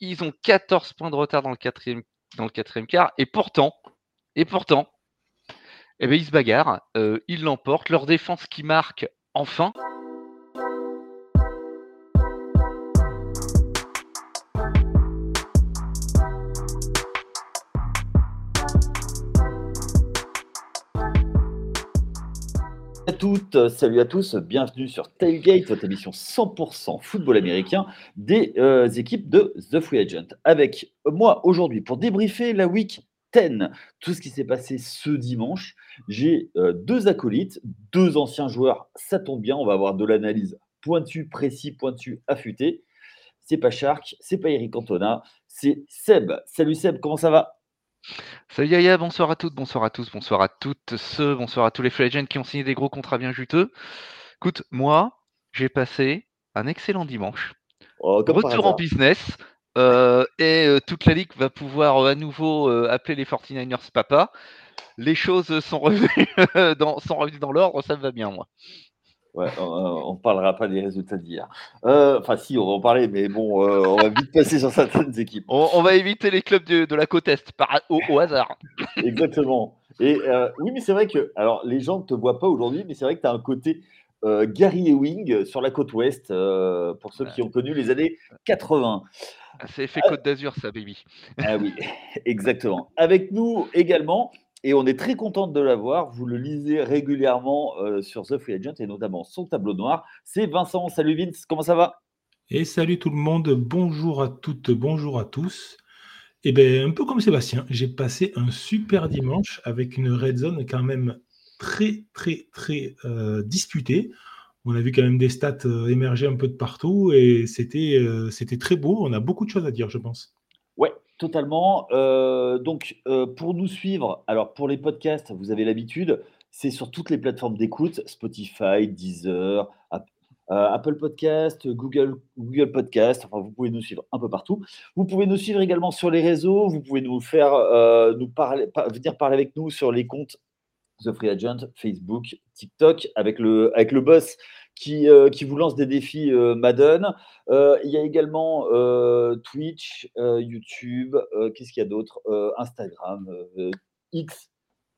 Ils ont 14 points de retard dans le quatrième, quart. Et pourtant, et pourtant, eh ben, ils se bagarrent. Euh, ils l'emportent. Leur défense qui marque enfin. À toutes, salut à tous, bienvenue sur Tailgate, votre émission 100% football américain des euh, équipes de The Free Agent. Avec moi aujourd'hui pour débriefer la week 10, tout ce qui s'est passé ce dimanche. J'ai euh, deux acolytes, deux anciens joueurs, ça tombe bien, on va avoir de l'analyse pointue, précis, pointu, affûté. C'est pas Shark, c'est pas Eric Cantona, c'est Seb. Salut Seb, comment ça va? Salut Yaya, bonsoir à toutes, bonsoir à tous, bonsoir à toutes ceux, bonsoir à tous les free agents qui ont signé des gros contrats bien juteux. Écoute, moi, j'ai passé un excellent dimanche. Oh, Retour en business. Euh, et euh, toute la ligue va pouvoir euh, à nouveau appeler les 49ers papa. Les choses sont revenues dans, sont revenues dans l'ordre, ça me va bien, moi. Ouais, on ne parlera pas des résultats d'hier. Euh, enfin, si, on va en parler, mais bon, euh, on va vite passer sur certaines équipes. On, va éviter les clubs de, la côte Est, par, au, hasard. Exactement. Et euh, oui, mais c'est vrai que, alors, les gens ne te voient pas aujourd'hui, mais c'est vrai que tu as un côté Gary Ewing sur la côte Ouest, pour ceux qui ont connu les années 80. C'est effet Côte d'Azur, ça, baby. Ah oui, exactement. Avec nous également, et on est très content de l'avoir. Vous le lisez régulièrement euh, sur The Free Agent et notamment son tableau noir. C'est Vincent. Salut Vince, comment ça va? Et salut tout le monde. Bonjour à toutes, bonjour à tous. Et eh bien, un peu comme Sébastien, j'ai passé un super dimanche avec une red zone quand même très, très, très euh, disputée. On a vu quand même des stats euh, émerger un peu de partout et c'était c'était très beau. On a beaucoup de choses à dire, je pense. Totalement. Euh, donc, euh, pour nous suivre, alors pour les podcasts, vous avez l'habitude, c'est sur toutes les plateformes d'écoute, Spotify, Deezer, euh, Apple Podcast, Google, Google Podcast. Enfin, vous pouvez nous suivre un peu partout. Vous pouvez nous suivre également sur les réseaux. Vous pouvez nous faire, nous parler, venir parler avec nous sur les comptes The Free Agent, Facebook, TikTok, avec le, avec le boss qui, euh, qui vous lance des défis euh, Madden. Euh, il y a également Twitch, YouTube, qu'est-ce qu'il y a d'autre Instagram, X.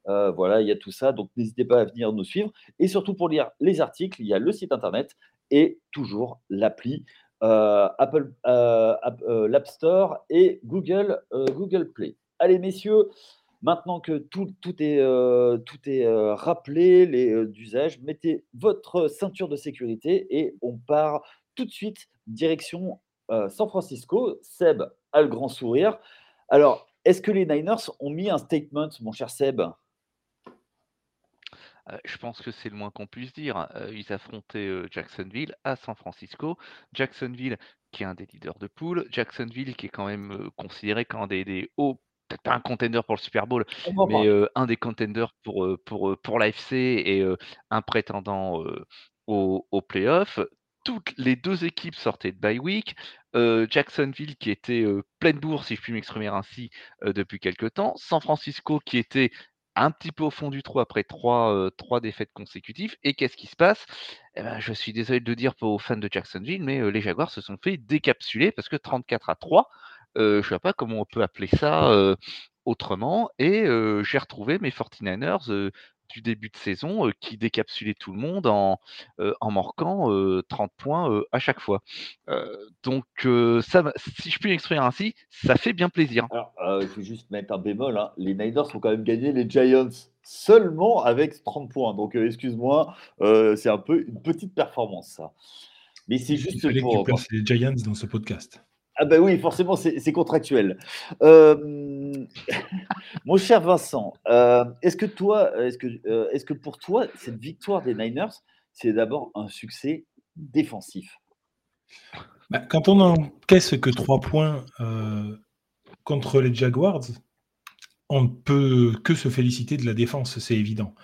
voilà, il y a tout ça. Donc n'hésitez pas à venir nous suivre. Et surtout pour lire les articles, il y a le site internet et toujours l'appli Apple, l'App Store et Google, Google Play. Allez, messieurs, Maintenant que tout, est, euh, tout est euh, rappelé, les euh, mettez votre ceinture de sécurité et on part tout de suite direction San Francisco. Seb a le grand sourire. Alors, est-ce que les Niners ont mis un statement, mon cher Seb? Je pense que c'est le moins qu'on puisse dire. Ils affrontaient Jacksonville à San Francisco. Jacksonville, qui est un des leaders de poule. Jacksonville, qui est quand même considéré comme un des, des hauts peut-être pas un contender pour le Super Bowl, mais un des contenders pour, pour, pour l'AFC et un prétendant au, au playoff. Toutes les deux équipes sortaient de bye week. Jacksonville qui était pleine bourse, si je puis m'exprimer ainsi, depuis quelques temps. San Francisco qui était un petit peu au fond du trou après trois, trois défaites consécutives. Et qu'est-ce qui se passe? Eh ben, Je suis désolé de le dire aux fans de Jacksonville, mais les Jaguars se sont fait décapsuler parce que 34 à 3, je ne sais pas comment on peut appeler ça autrement. Et j'ai retrouvé mes 49ers du début de saison qui décapsulaient tout le monde en, en marquant 30 points à chaque fois. donc, ça, si je puis m'exprimer ainsi, ça fait bien plaisir. Alors, il faut juste mettre un bémol. Hein. Les Niners ont quand même gagné les Giants seulement avec 30 points. Donc, excuse-moi, c'est un peu une petite performance, ça. Mais c'est juste pour. Que tu les Giants dans ce podcast. Ah ben oui, forcément, c'est contractuel. Euh, mon cher Vincent, euh, euh, est-ce que pour toi, cette victoire des Niners, c'est d'abord un succès défensif? Bah, Quand on n'encaisse que trois points contre les Jaguars, on ne peut que se féliciter de la défense, c'est évident.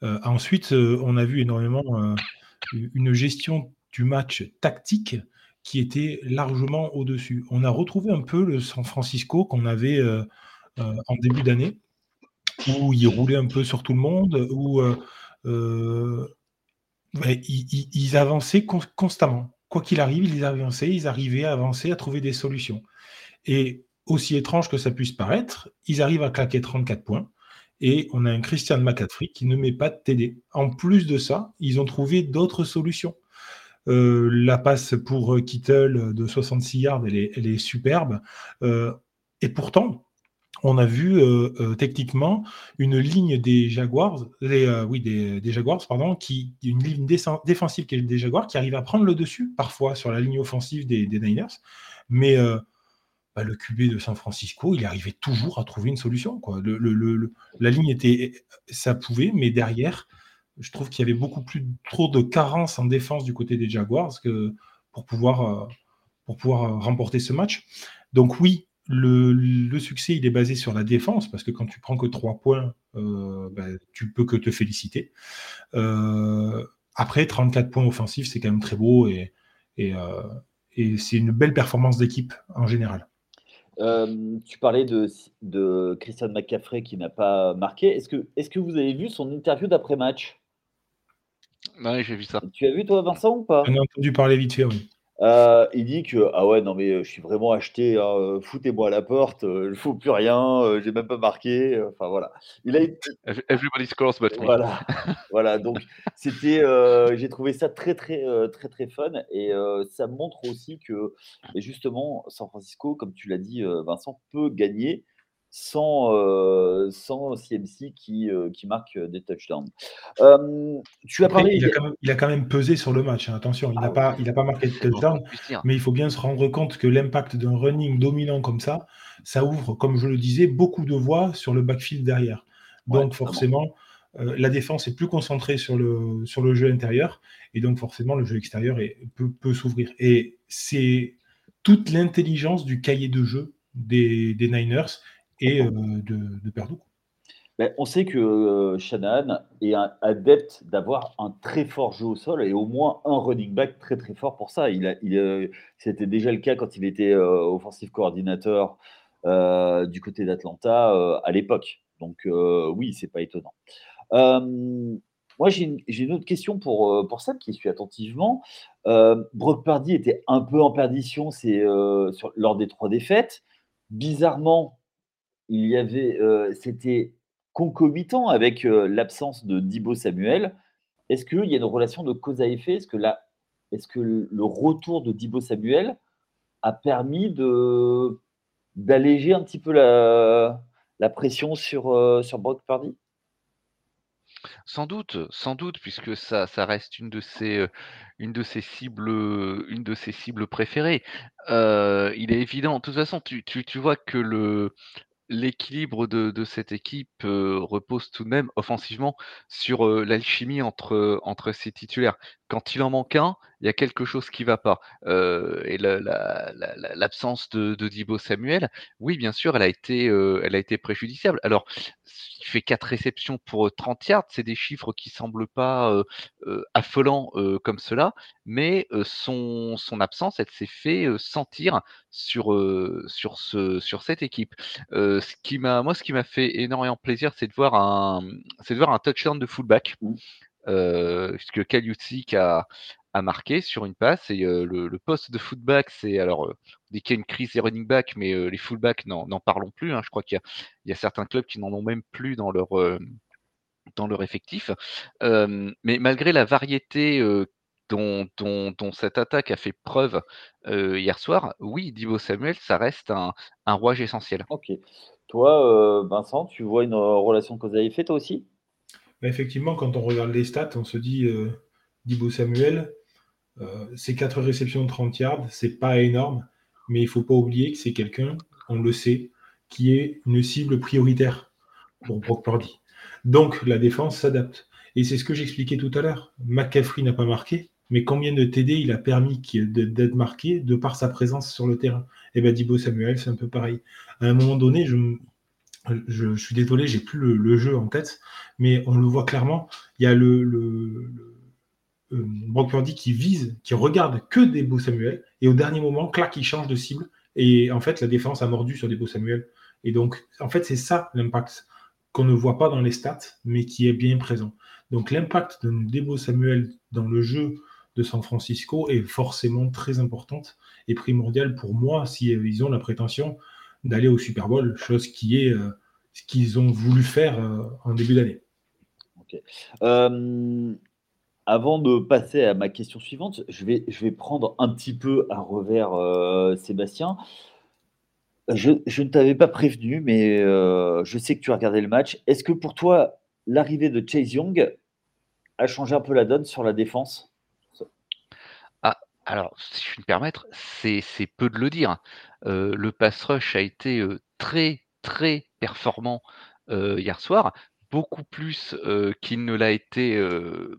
ensuite, on a vu énormément une gestion du match tactique qui était largement au-dessus. On a retrouvé un peu le San Francisco qu'on avait euh, euh, en début d'année, où il roulait un peu sur tout le monde, où euh, ils, avançaient constamment. Quoi qu'il arrive, ils avançaient, ils arrivaient à avancer, à trouver des solutions. Et aussi étrange que ça puisse paraître, ils arrivent à claquer 34 points. Et on a un Christian McCaffrey qui ne met pas de TD. En plus de ça, ils ont trouvé d'autres solutions. Euh, la passe pour Kittle de 66 yards, elle est, superbe. Euh, et pourtant, on a vu euh, techniquement une ligne des Jaguars, oui, des, Jaguars, pardon, qui, une ligne défensive des Jaguars, qui arrive à prendre le dessus parfois sur la ligne offensive des, Niners. Mais bah, le QB de San Francisco, il arrivait toujours à trouver une solution. La ligne était, ça pouvait, mais derrière, je trouve qu'il y avait beaucoup plus trop de carences en défense du côté des Jaguars pour pouvoir, euh, euh, remporter ce match. Donc oui, le, succès, il est basé sur la défense, parce que quand tu prends que trois points, euh, ben, tu peux que te féliciter. après, 34 points offensifs, c'est quand même très beau et, c'est une belle performance d'équipe en général. tu parlais de, de Christian McCaffrey qui n'a pas marqué. Est -ce que vous avez vu son interview d'après-match? Ouais, j'ai vu ça. Tu as vu toi, Vincent, ou pas? J'en ai entendu parler vite fait, oui. Euh, il dit que ah ouais non mais euh, je suis vraiment acheté, hein, euh, foutez-moi à la porte, il ne faut plus rien, j'ai même pas marqué, enfin voilà. Il a Everybody scores but Voilà, voilà donc c'était, j'ai trouvé ça très très très très fun et ça montre aussi que justement San Francisco, comme tu l'as dit Vincent, peut gagner sans, euh, sans CMC qui, euh, qui marque euh, des touchdowns. tu as parlé. Il a, quand même, il a, quand même, pesé sur le match, hein, attention, il n'a ah pas, il pas marqué de touchdown, mais il faut bien se rendre compte que l'impact d'un running dominant comme ça, ça ouvre, comme je le disais, beaucoup de voies sur le backfield derrière. Donc forcément, la défense est plus concentrée sur le, sur le jeu intérieur, et donc forcément le jeu extérieur est, peut, peut s'ouvrir. Et c'est toute l'intelligence du cahier de jeu des, des Niners et euh, de, de ben, on sait que euh, Shanahan est un adepte d'avoir un très fort jeu au sol et au moins un running back très très fort pour ça. Il, a, il c'était déjà le cas quand il était euh, offensive coordinateur du côté d'Atlanta à l'époque. Donc oui, c'est pas étonnant. moi, j'ai une, autre question pour, pour Sam qui suit attentivement. Brock Purdy était un peu en perdition c'est, lors des trois défaites. Bizarrement, il y avait, euh, c'était concomitant avec euh, l'absence de Dibo Samuel. Est-ce qu'il y a une relation de cause à effet? Est-ce que, est que le retour de Dibo Samuel a permis de, d'alléger un petit peu la, la pression sur, euh, sur Brock Purdy? Sans doute, sans doute, puisque ça, ça reste une de ses, une de ses cibles, une de ses cibles préférées. il est évident, de toute façon, tu, tu, tu vois que le, l'équilibre de, cette équipe repose tout de même offensivement sur l'alchimie entre, entre ses titulaires. Quand il en manque un, il y a quelque chose qui ne va pas. et l'absence de, de Dibo Samuel, oui, bien sûr, elle a été, elle a été préjudiciable. Alors, il fait 4 réceptions pour 30 yards, c'est des chiffres qui semblent pas affolants comme cela, mais son, son absence, elle s'est fait sentir sur, sur, ce, sur cette équipe. ce qui m'a, moi, ce qui m'a fait énormément plaisir, c'est de voir un, c'est de voir un touchdown de fullback. Mmh. puisque Kaliutsik a, a marqué sur une passe et le, poste de fullback, c'est alors on dit qu'il y a une crise des running back, mais les fullbacks n'en parlons plus. Hein. je crois qu'il y, a certains clubs qui n'en ont même plus dans leur dans leur effectif. mais malgré la variété dont, dont, cette attaque a fait preuve hier soir, oui, Divo Samuel, ça reste un, un rouage essentiel. Ok. Toi, Vincent, tu vois une relation cause à effet, toi aussi? Bah, Effectivement, quand on regarde les stats, on se dit Divo Samuel, euh, ces 4 réceptions de 30 yards, c'est pas énorme, mais il faut pas oublier que c'est quelqu'un, on le sait, qui est une cible prioritaire pour Brock Purdy. Donc la défense s'adapte. Et c'est ce que j'expliquais tout à l'heure. McCaffrey n'a pas marqué, mais combien de TD il a permis d'être marqué de par sa présence sur le terrain? Et eh bien Dibo Samuel, c'est un peu pareil. À un moment donné, je, suis désolé, j'ai plus le, jeu en tête, mais on le voit clairement. Il y a le Brock Purdy qui vise, qui regarde que beaux Samuel, et au dernier moment, clac, il change de cible, et en fait, la défense a mordu sur beaux Samuel. Et donc, en fait, c'est ça l'impact qu'on ne voit pas dans les stats, mais qui est bien présent. Donc, l'impact de Debo Samuel dans le jeu de San Francisco est forcément très importante et primordiale pour moi si euh, ils ont la prétention d'aller au Super Bowl, chose qui est ce qu'ils ont voulu faire en début d'année. Avant de passer à ma question suivante, je vais, je vais prendre un petit peu à revers Sébastien. Je, ne t'avais pas prévenu, mais je sais que tu as regardé le match. Est-ce que pour toi, l'arrivée de Chase Young a changé un peu la donne sur la défense? Ah, alors, si je puis me permettre, c'est peu de le dire. Euh, le pass rush a été euh, très, très performant euh, hier soir, beaucoup plus qu'il ne l'a été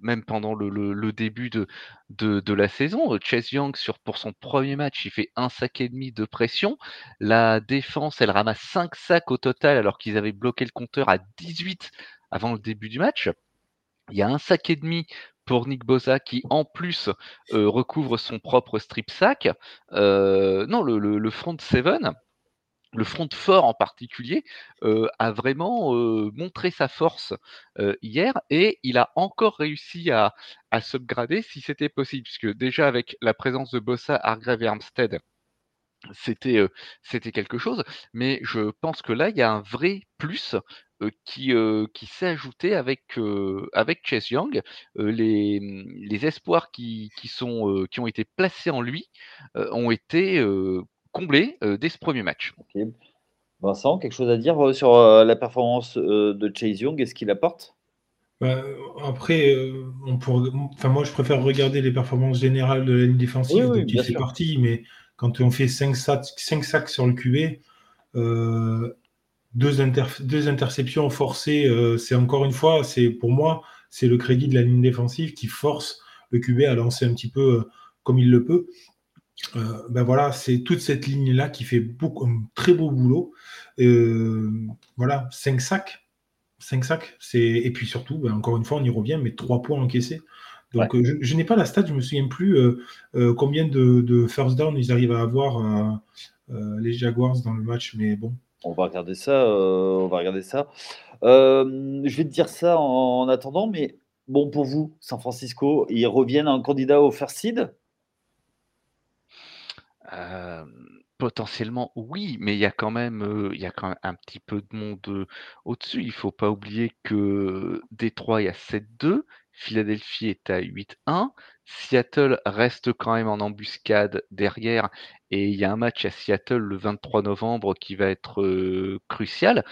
même pendant le, début de, la saison. Chase Young, pour son premier match, il fait un sac et demi de pression. La défense, elle ramasse 5 sacs au total alors qu'ils avaient bloqué le compteur à 18 avant le début du match. Il y a un sac et demi pour Nick Bosa qui en plus euh, recouvre son propre strip sack. Euh, non, le, front seven, le front fort en particulier, euh, a vraiment montré sa force hier et il a encore réussi à, à s'upgrader si c'était possible, puisque déjà avec la présence de Bossa, Hargrave et Armstead, c'était quelque chose, mais je pense que là, il y a un vrai plus qui, qui s'est ajouté avec, avec Chase Young. les, les espoirs qui, qui, sont, qui ont été placés en lui ont été comblés dès ce premier match. Vincent, quelque chose à dire sur la performance de Chase Young et ce qu'il apporte? Bah, après, on enfin, moi je préfère regarder les performances générales de la ligne défensive, oui, oui, fait partie, mais quand on fait 5 sacs, sacs sur le QB, euh, deux, interceptions forcées, euh, c'est encore une fois, c'est pour moi, c'est le crédit de la ligne défensive qui force le QB à lancer un petit peu euh, comme il le peut. Ben voilà, c'est toute cette ligne-là qui fait beaucoup, un très beau boulot. voilà, 5 sacs. 5 sacs. Et puis surtout, ben encore une fois, on y revient, mais 3 points encaissés. Donc, euh, je, n'ai pas la stat, je me souviens plus euh, euh, combien de, first down ils arrivent à avoir les Jaguars dans le match, mais bon. On va regarder ça. on va regarder ça. je vais te dire ça en, attendant, mais bon pour vous, San Francisco, ils reviennent en candidat au first seed? Potentiellement oui, mais il y a quand même, il y a quand même un petit peu de monde au-dessus. Il faut pas oublier que Détroit est à 7-2, Philadelphie est à 8-1. Seattle reste quand même en embuscade derrière et il y a un match à Seattle le 23 novembre qui va être crucial.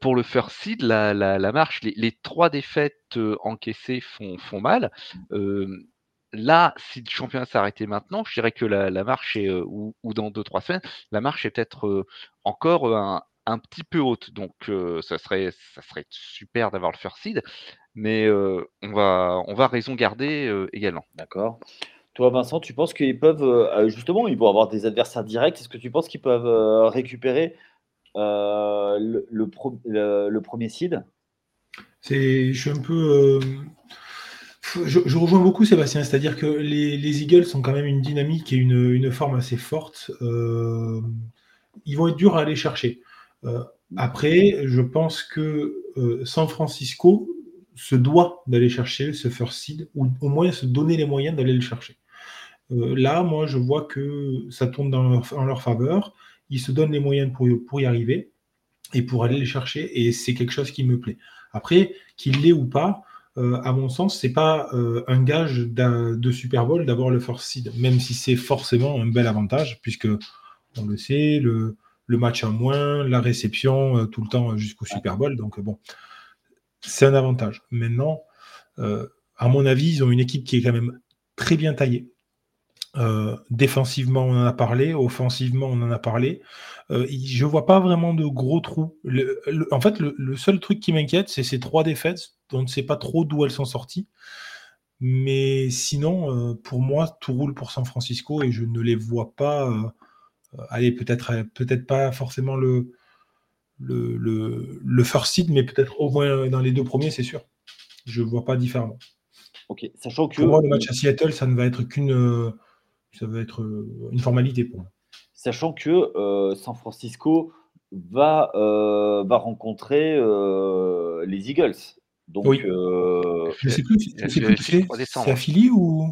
Pour le first seed, la, marche, les, trois défaites euh, encaissées font mal. Là, si le championnat s'arrêtait maintenant, je dirais que la, marche est, ou, dans 2-3 semaines, la marche est peut-être encore un, un, petit peu haute. Donc, ça, serait, ça serait super d'avoir le first seed mais on, va, on va raison garder également. D'accord. Toi, Vincent, tu penses qu'ils peuvent, justement, ils vont avoir des adversaires directs? Est-ce que tu penses qu'ils peuvent récupérer le, le, premier seed? C'est, je suis un peu. Je, rejoins beaucoup Sébastien, c'est-à-dire que les, Eagles sont quand même une dynamique et une, forme assez forte. ils vont être durs à aller chercher. après, je pense que San Francisco se doit d'aller chercher ce first seed, ou au moins se donner les moyens d'aller le chercher. Euh, là, moi, je vois que ça tourne dans leur, en leur faveur. Ils se donnent les moyens pour, pour y arriver et pour aller les chercher, et c'est quelque chose qui me plaît. Après, qu'il l'ait ou pas, euh, à mon sens, c'est pas euh, un gage de Super Bowl d'avoir le first seed, même si c'est forcément un bel avantage, puisque on le sait, le, match en moins, la réception tout le temps jusqu'au Super Bowl. Donc bon, c'est un avantage. Maintenant, euh, à mon avis, ils ont une équipe qui est quand même très bien taillée. Euh, défensivement, on en a parlé. Offensivement, on en a parlé. Euh, je ne vois pas vraiment de gros trous. en fait, le, seul truc qui m'inquiète, c'est ces trois défaites dont on ne sait pas trop d'où elles sont sorties. Mais sinon, pour moi, tout roule pour San Francisco et je ne les vois pas. aller peut-être peut-être pas forcément le, le, le, le first seed, mais peut-être au moins dans les deux premiers, c'est sûr. Je ne vois pas différemment. Ok, sachant que. Pour moi, le match à Seattle, ça ne va être qu'une. Euh, ça va être euh, une formalité pour moi. Sachant que euh, San Francisco va, va rencontrer les Eagles. Donc, oui. je sais plus, c'est à Philly ou?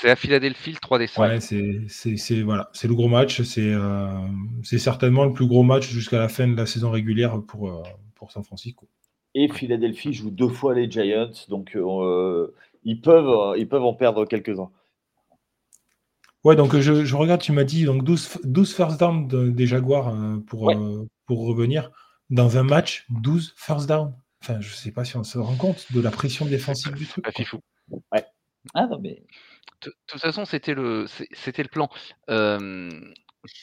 C'est à Philadelphie le 3 décembre. Ouais, c'est voilà, le gros match. Euh, c'est certainement le plus gros match jusqu'à la fin de la saison régulière pour, euh, pour San Francisco. Et Philadelphie joue deux fois les Giants, donc ils, peuvent, ils peuvent en perdre quelques-uns. Ouais, donc je, je regarde, tu m'as dit donc 12, 12 first down des Jaguars pour, pour revenir. Dans un match, 12 first down. Enfin, je sais pas si on se rend compte de la pression défensive du truc. Pas fou. Ouais. Ah non, mais. De toute façon, c'était le, c'était le plan.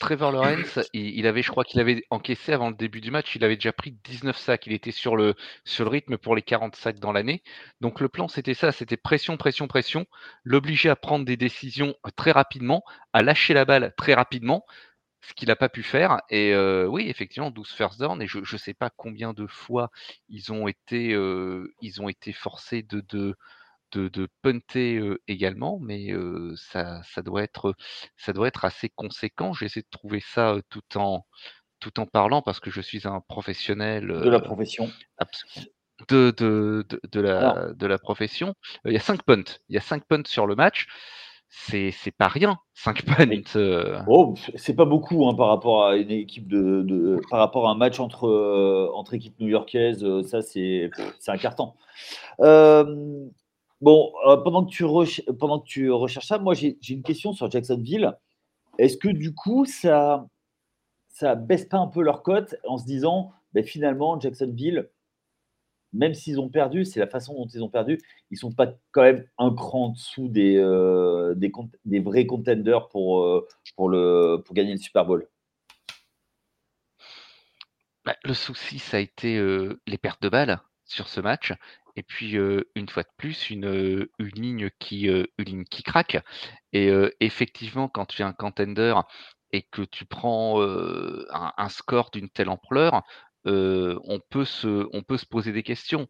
Trevor Lawrence, il, avait, je crois qu'il avait encaissé avant le début du match, il avait déjà pris 19 sacs. Il était sur le, sur rythme pour les 40 sacs dans l'année. Donc le plan, c'était ça, c'était pression, pression, pression, l'obliger à prendre des décisions très rapidement, à lâcher la balle très rapidement, ce qu'il n'a pas pu faire. Et oui, effectivement, 12 first down. Et je ne sais pas combien de fois ils ont été, ils ont été forcés de, de, de, punter également, mais ça, ça, doit être, ça doit être assez conséquent. J'essaie de trouver ça tout en, tout en parlant parce que je suis un professionnel. de la profession. De, de, de, la, de la profession. Il y a 5 punts. Il y a 5 punts sur le match c'est pas rien, 5 punts. Oh, c'est pas beaucoup hein, par rapport à une équipe de, par rapport à un match entre, entre équipes new-yorkaises, ça c'est un carton. Euh, bon, pendant, que tu pendant que tu recherches ça, moi j'ai une question sur Jacksonville. Est-ce que du coup ça ça baisse pas un peu leur cote en se disant ben, finalement Jacksonville même s'ils ont perdu, c'est la façon dont ils ont perdu. Ils sont pas quand même un cran en dessous des, euh, des, vrais contenders pour, euh, pour, le, pour gagner le Super Bowl? Bah, le souci, ça a été euh, les pertes de balles sur ce match. Et puis, une fois de plus, une, une, ligne, qui, une ligne qui craque. Et effectivement, quand tu es un contender et que tu prends un, score d'une telle ampleur, on, peut se, on peut se poser des questions.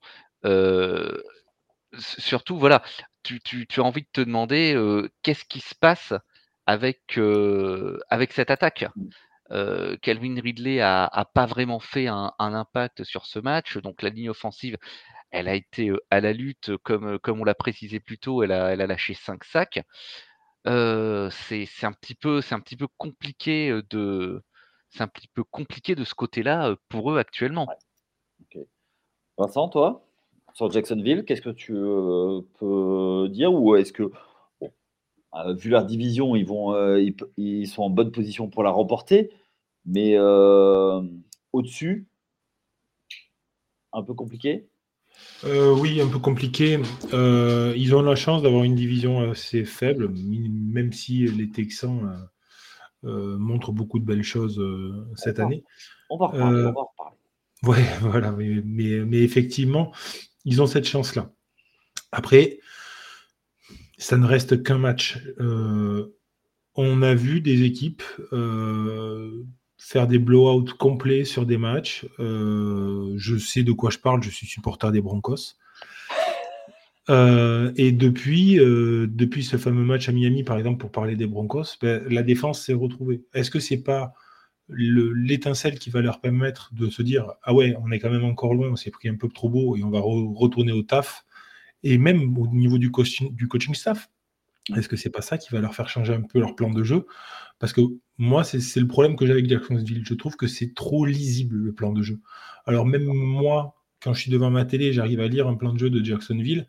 surtout, voilà, tu, as envie de te demander qu'est-ce qui se passe avec, avec cette attaque? Mmh. Calvin Ridley a, pas vraiment fait un, impact sur ce match, donc la ligne offensive, elle a été à la lutte, comme, on l'a précisé plus tôt, elle a, lâché 5 sacs. c'est un, petit peu, compliqué de, c'est un compliqué de ce côté-là pour eux actuellement. Vincent, toi, sur Jacksonville, qu'est-ce que tu peux dire Ou est-ce que, vu leur division, ils, sont en bonne position pour la remporter, mais au-dessus, un peu compliqué? Oui, un peu compliqué. ils ont la chance d'avoir une division assez faible, même si les Texans euh, montre beaucoup de belles choses euh, cette année. On va reparler. on va reparler. Ouais, voilà, mais, mais, effectivement, ils ont cette chance-là. Après, ça ne reste qu'un match. Euh, on a vu des équipes faire des blowouts complets sur des matchs. je sais de quoi je parle, je suis supporter des Broncos. Euh, et depuis, euh, depuis ce fameux match à Miami, par exemple, pour parler des Broncos, ben, la défense s'est retrouvée. Est-ce que c'est pas l'étincelle qui va leur permettre de se dire ah ouais, on est quand même encore loin, on s'est pris un peu trop beau et on va retourner au taf et même au niveau du coaching, du coaching staff? Est-ce que c'est pas ça qui va leur faire changer un peu leur plan de jeu? Parce que moi, c'est le problème que j'ai avec Jacksonville. Je trouve que c'est trop lisible le plan de jeu. Alors même moi, quand je suis devant ma télé, j'arrive à lire un plan de jeu de Jacksonville,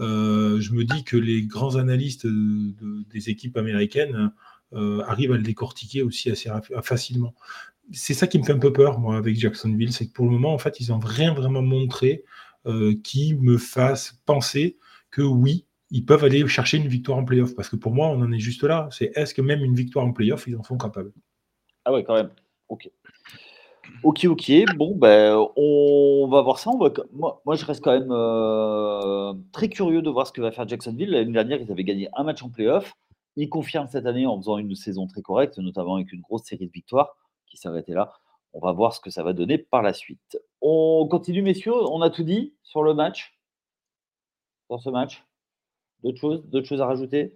euh, je me dis que les grands analystes des équipes américaines euh, arrivent à le décortiquer aussi assez facilement. C'est ça qui me fait un peu peur, moi, avec Jacksonville, c'est que pour le moment, en fait, ils n'ont rien vraiment montré euh, qui me fasse penser que oui, ils peuvent aller chercher une victoire en playoff. Parce que pour moi, on en est juste là. C'est est-ce que même une victoire en playoff, ils en sont capables Ah ouais, quand même. Ok. Ok, ok. Bon, ben, on va voir ça. moi, je reste quand même euh, très curieux de voir ce que va faire Jacksonville. L'année dernière, ils avaient gagné un match en playoff. Ils confirment cette année en faisant une saison très correcte, notamment avec une grosse série de victoires qui arrêtée là. On va voir ce que ça va donner par la suite. On continue, messieurs. On a tout dit sur le match? Sur ce match? D'autres choses, d'autres choses à rajouter?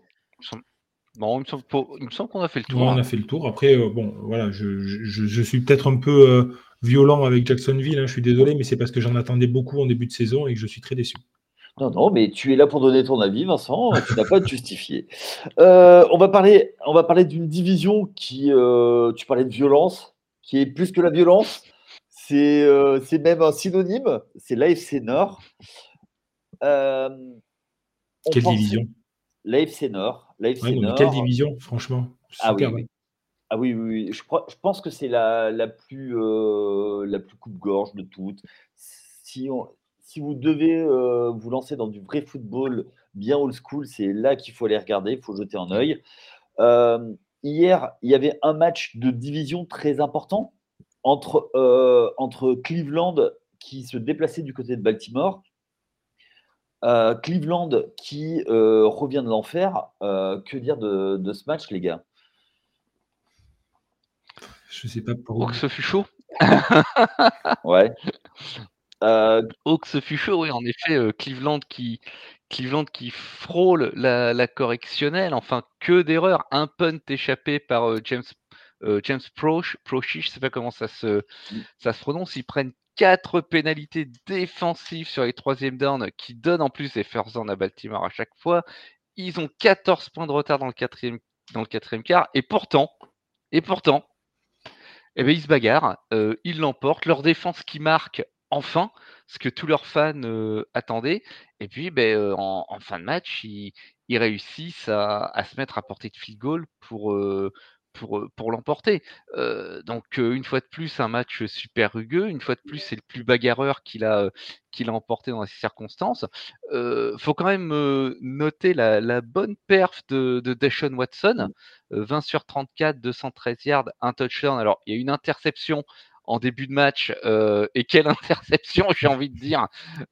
Bon, il me semble, qu'on a fait le tour. on a hein. fait le tour. Après, euh, bon, voilà, je, suis peut-être un peu euh, violent avec Jacksonville. Hein, je suis désolé, mais c'est parce que j'en attendais beaucoup en début de saison et que je suis très déçu. Non, non, mais tu es là pour donner ton avis, Vincent. Tu n'as pas à te justifier. Euh, on va parler, on va parler d'une division qui, euh, tu parlais de violence, qui est plus que la violence. C'est, euh, c'est même un synonyme. C'est l'AFC Nord. Quelle division L'AFC Nord. l'AFC Ouais, Nord. Quelle division, franchement Ah oui, oui. Ah oui, oui, oui. Je, crois- je pense que c'est la, la plus, euh, la plus coupe-gorge de toutes. Si, on- si vous devez euh, vous lancer dans du vrai football bien old school, c'est là qu'il faut aller regarder, il faut jeter un œil. Euh, hier, il y avait un match de division très important entre, entre Cleveland qui se déplaçait du côté de Baltimore. Euh, Cleveland qui euh, revient de l'enfer. Euh, que dire de, de ce match, les gars? Je sais pas pour Oh, que ce fut chaud. Ouais. Euh, Oh, que ce fut chaud, oui, en effet, euh, Cleveland qui Cleveland qui frôle la, la correctionnelle, enfin, que d'erreurs. Un punt échappé par euh, James, euh, James Proch, Prochy, je sais pas comment ça se, ça se prononce. Ils prennent quatre pénalités défensives sur les troisième downs qui donnent en plus des first downs à Baltimore à chaque fois. Ils ont 14 points de retard dans le quatrième, dans le quatrième quart. Et pourtant, et pourtant, eh ben, ils se bagarrent, euh, ils l'emportent, leur défense qui marque enfin, ce que tous leurs fans euh, attendaient, et puis ben, euh, en, fin de match, ils, ils réussissent à, à se mettre à portée de field goal pour, pour, pour l'emporter. Donc une fois de plus, un match super rugueux, une fois de plus, c'est le plus bagarreur qu'il a, qu'il a emporté dans ces circonstances. Euh, faut quand même noter la, bonne perf de, de Deshaun Watson. Euh, 20 sur 34, 213 yards, un touchdown. Alors, il y a une interception en début de match, et quelle interception, j'ai envie de dire,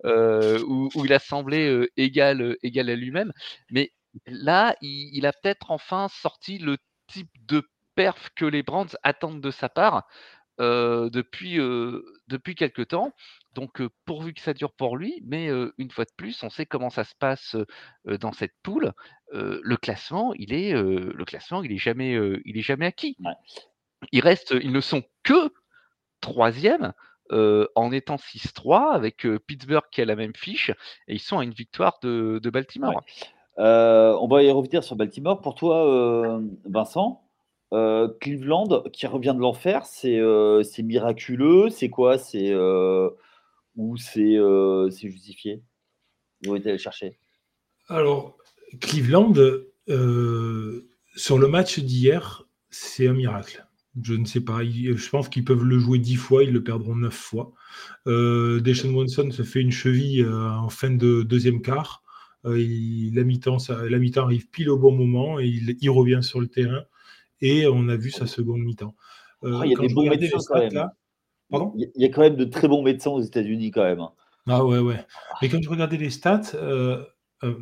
où, il a semblé égal, égal à lui-même. Mais là, il a peut-être enfin sorti le type de perf que les Brands attendent de sa part euh, depuis, euh, depuis quelque temps. Donc, euh, pourvu que ça dure pour lui, mais une fois de plus, on sait comment ça se passe dans cette poule. Le classement, il est, le classement, il est jamais, il est jamais acquis. Ouais. Il reste, ils ne sont que troisième en étant 6-3 avec Pittsburgh qui a la même fiche et ils sont à une victoire de, de Baltimore. Euh, on va y revenir sur Baltimore. Pour toi, euh, Vincent, euh, Cleveland qui revient de l'enfer, c'est miraculeux, c'est quoi? C'est ou c'est justifié? Ils ont été allés chercher? Alors, Cleveland, sur le match d'hier, c'est un miracle. Je ne sais pas. je pense qu'ils peuvent le jouer dix fois, ils le perdront neuf fois. Deshaun Watson se fait une cheville en fin de deuxième quart. Euh, il- la mi-temps arrive pile au bon moment et il, il revient sur le terrain. Et on a vu sa seconde mi-temps. Euh, Ah, il y a quand des bons médecins même. là, Pardon? Il y a- il y a quand même de très bons médecins aux États-Unis quand même. hein. Ah ouais, ouais. Mais quand je regardais les stats, euh, euh,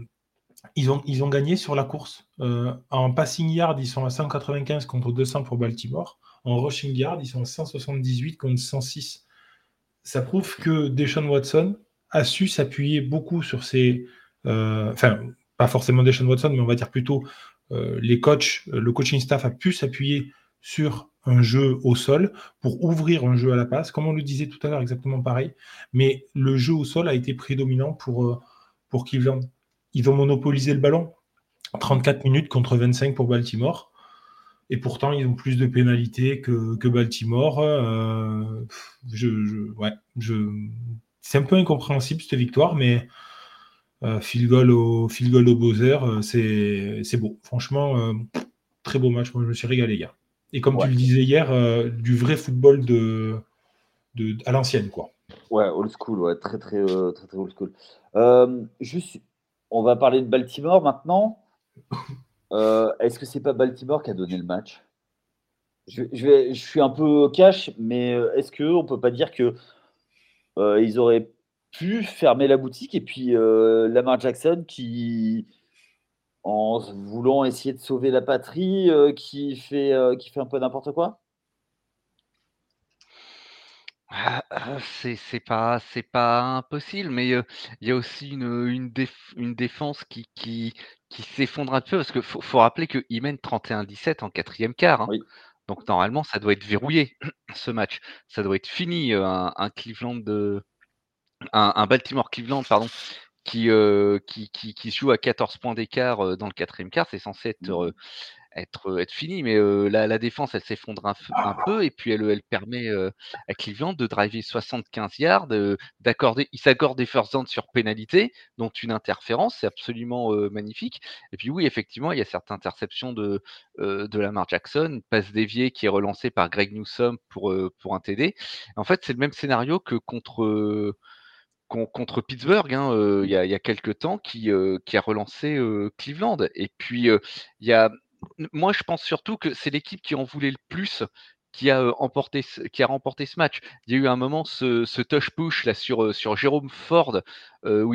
ils, ont, ils ont gagné sur la course. En passing yard, ils sont à 195 contre 200 pour Baltimore. En rushing yard, ils sont à 178 contre 106. Ça prouve que Deshaun Watson a su s'appuyer beaucoup sur ses... euh, Enfin, pas forcément Deshaun Watson, mais on va dire plutôt euh, les coachs, le coaching staff a pu s'appuyer sur un jeu au sol pour ouvrir un jeu à la passe, comme on le disait tout à l'heure, exactement pareil. Mais le jeu au sol a été prédominant pour, euh, pour Cleveland. Ils ont monopolisé le ballon. 34 minutes contre 25 pour Baltimore. Et pourtant, ils ont plus de pénalités que, que Baltimore. Euh, je, ouais, je, c'est un peu incompréhensible cette victoire, mais euh, field goal au, field goal au buzzer, euh, c'est, c'est beau. Franchement, euh, très beau match. Moi, je me suis régalé hier. Et comme Ouais. tu le disais hier, euh, du vrai football de, de, à l'ancienne, quoi. Ouais, old school, ouais, très très euh, très très old school. Euh, juste, on va parler de Baltimore maintenant. Euh, Est-ce que c'est pas Baltimore qui a donné le match? Je, je vais, je suis un peu cash, mais euh, est-ce que on peut pas dire que euh, ils auraient pu fermer la boutique et puis euh, Lamar Jackson qui, en voulant essayer de sauver la patrie, euh, qui fait euh, qui fait un peu n'importe quoi? Ah, ah, c'est c'est pas c'est pas impossible, mais euh, il y a aussi une, une, déf- une défense qui, qui, qui s'effondre un peu parce qu'il faut, faut rappeler qu'ils mènent 31-17 en quatrième quart. hein. Oui. Donc normalement, ça doit être verrouillé ce match. Ça doit être fini, un, un Cleveland de un, un Baltimore Cleveland pardon qui, qui, qui, qui, joue à 14 points d'écart dans le quatrième quart. C'est censé être mmh être, être fini. Mais la, la, défense, elle s'effondre un, un, peu et puis elle, elle permet à Cleveland de driver 75 yards, d'accorder, il s'accorde des first downs sur pénalité, dont une interférence, c'est absolument magnifique. Et puis oui, effectivement, il y a certaines interceptions de, de Lamar Jackson, une passe déviée qui est relancée par Greg Newsom pour, pour un TD. En fait, c'est le même scénario que contre contre Pittsburgh hein, il, y a, y quelques temps qui, qui a relancé Cleveland. Et puis moi, je pense surtout que c'est l'équipe qui en voulait le plus qui a, remporté ce match. Il y a eu un moment ce, ce touch push là sur, Jérôme Ford où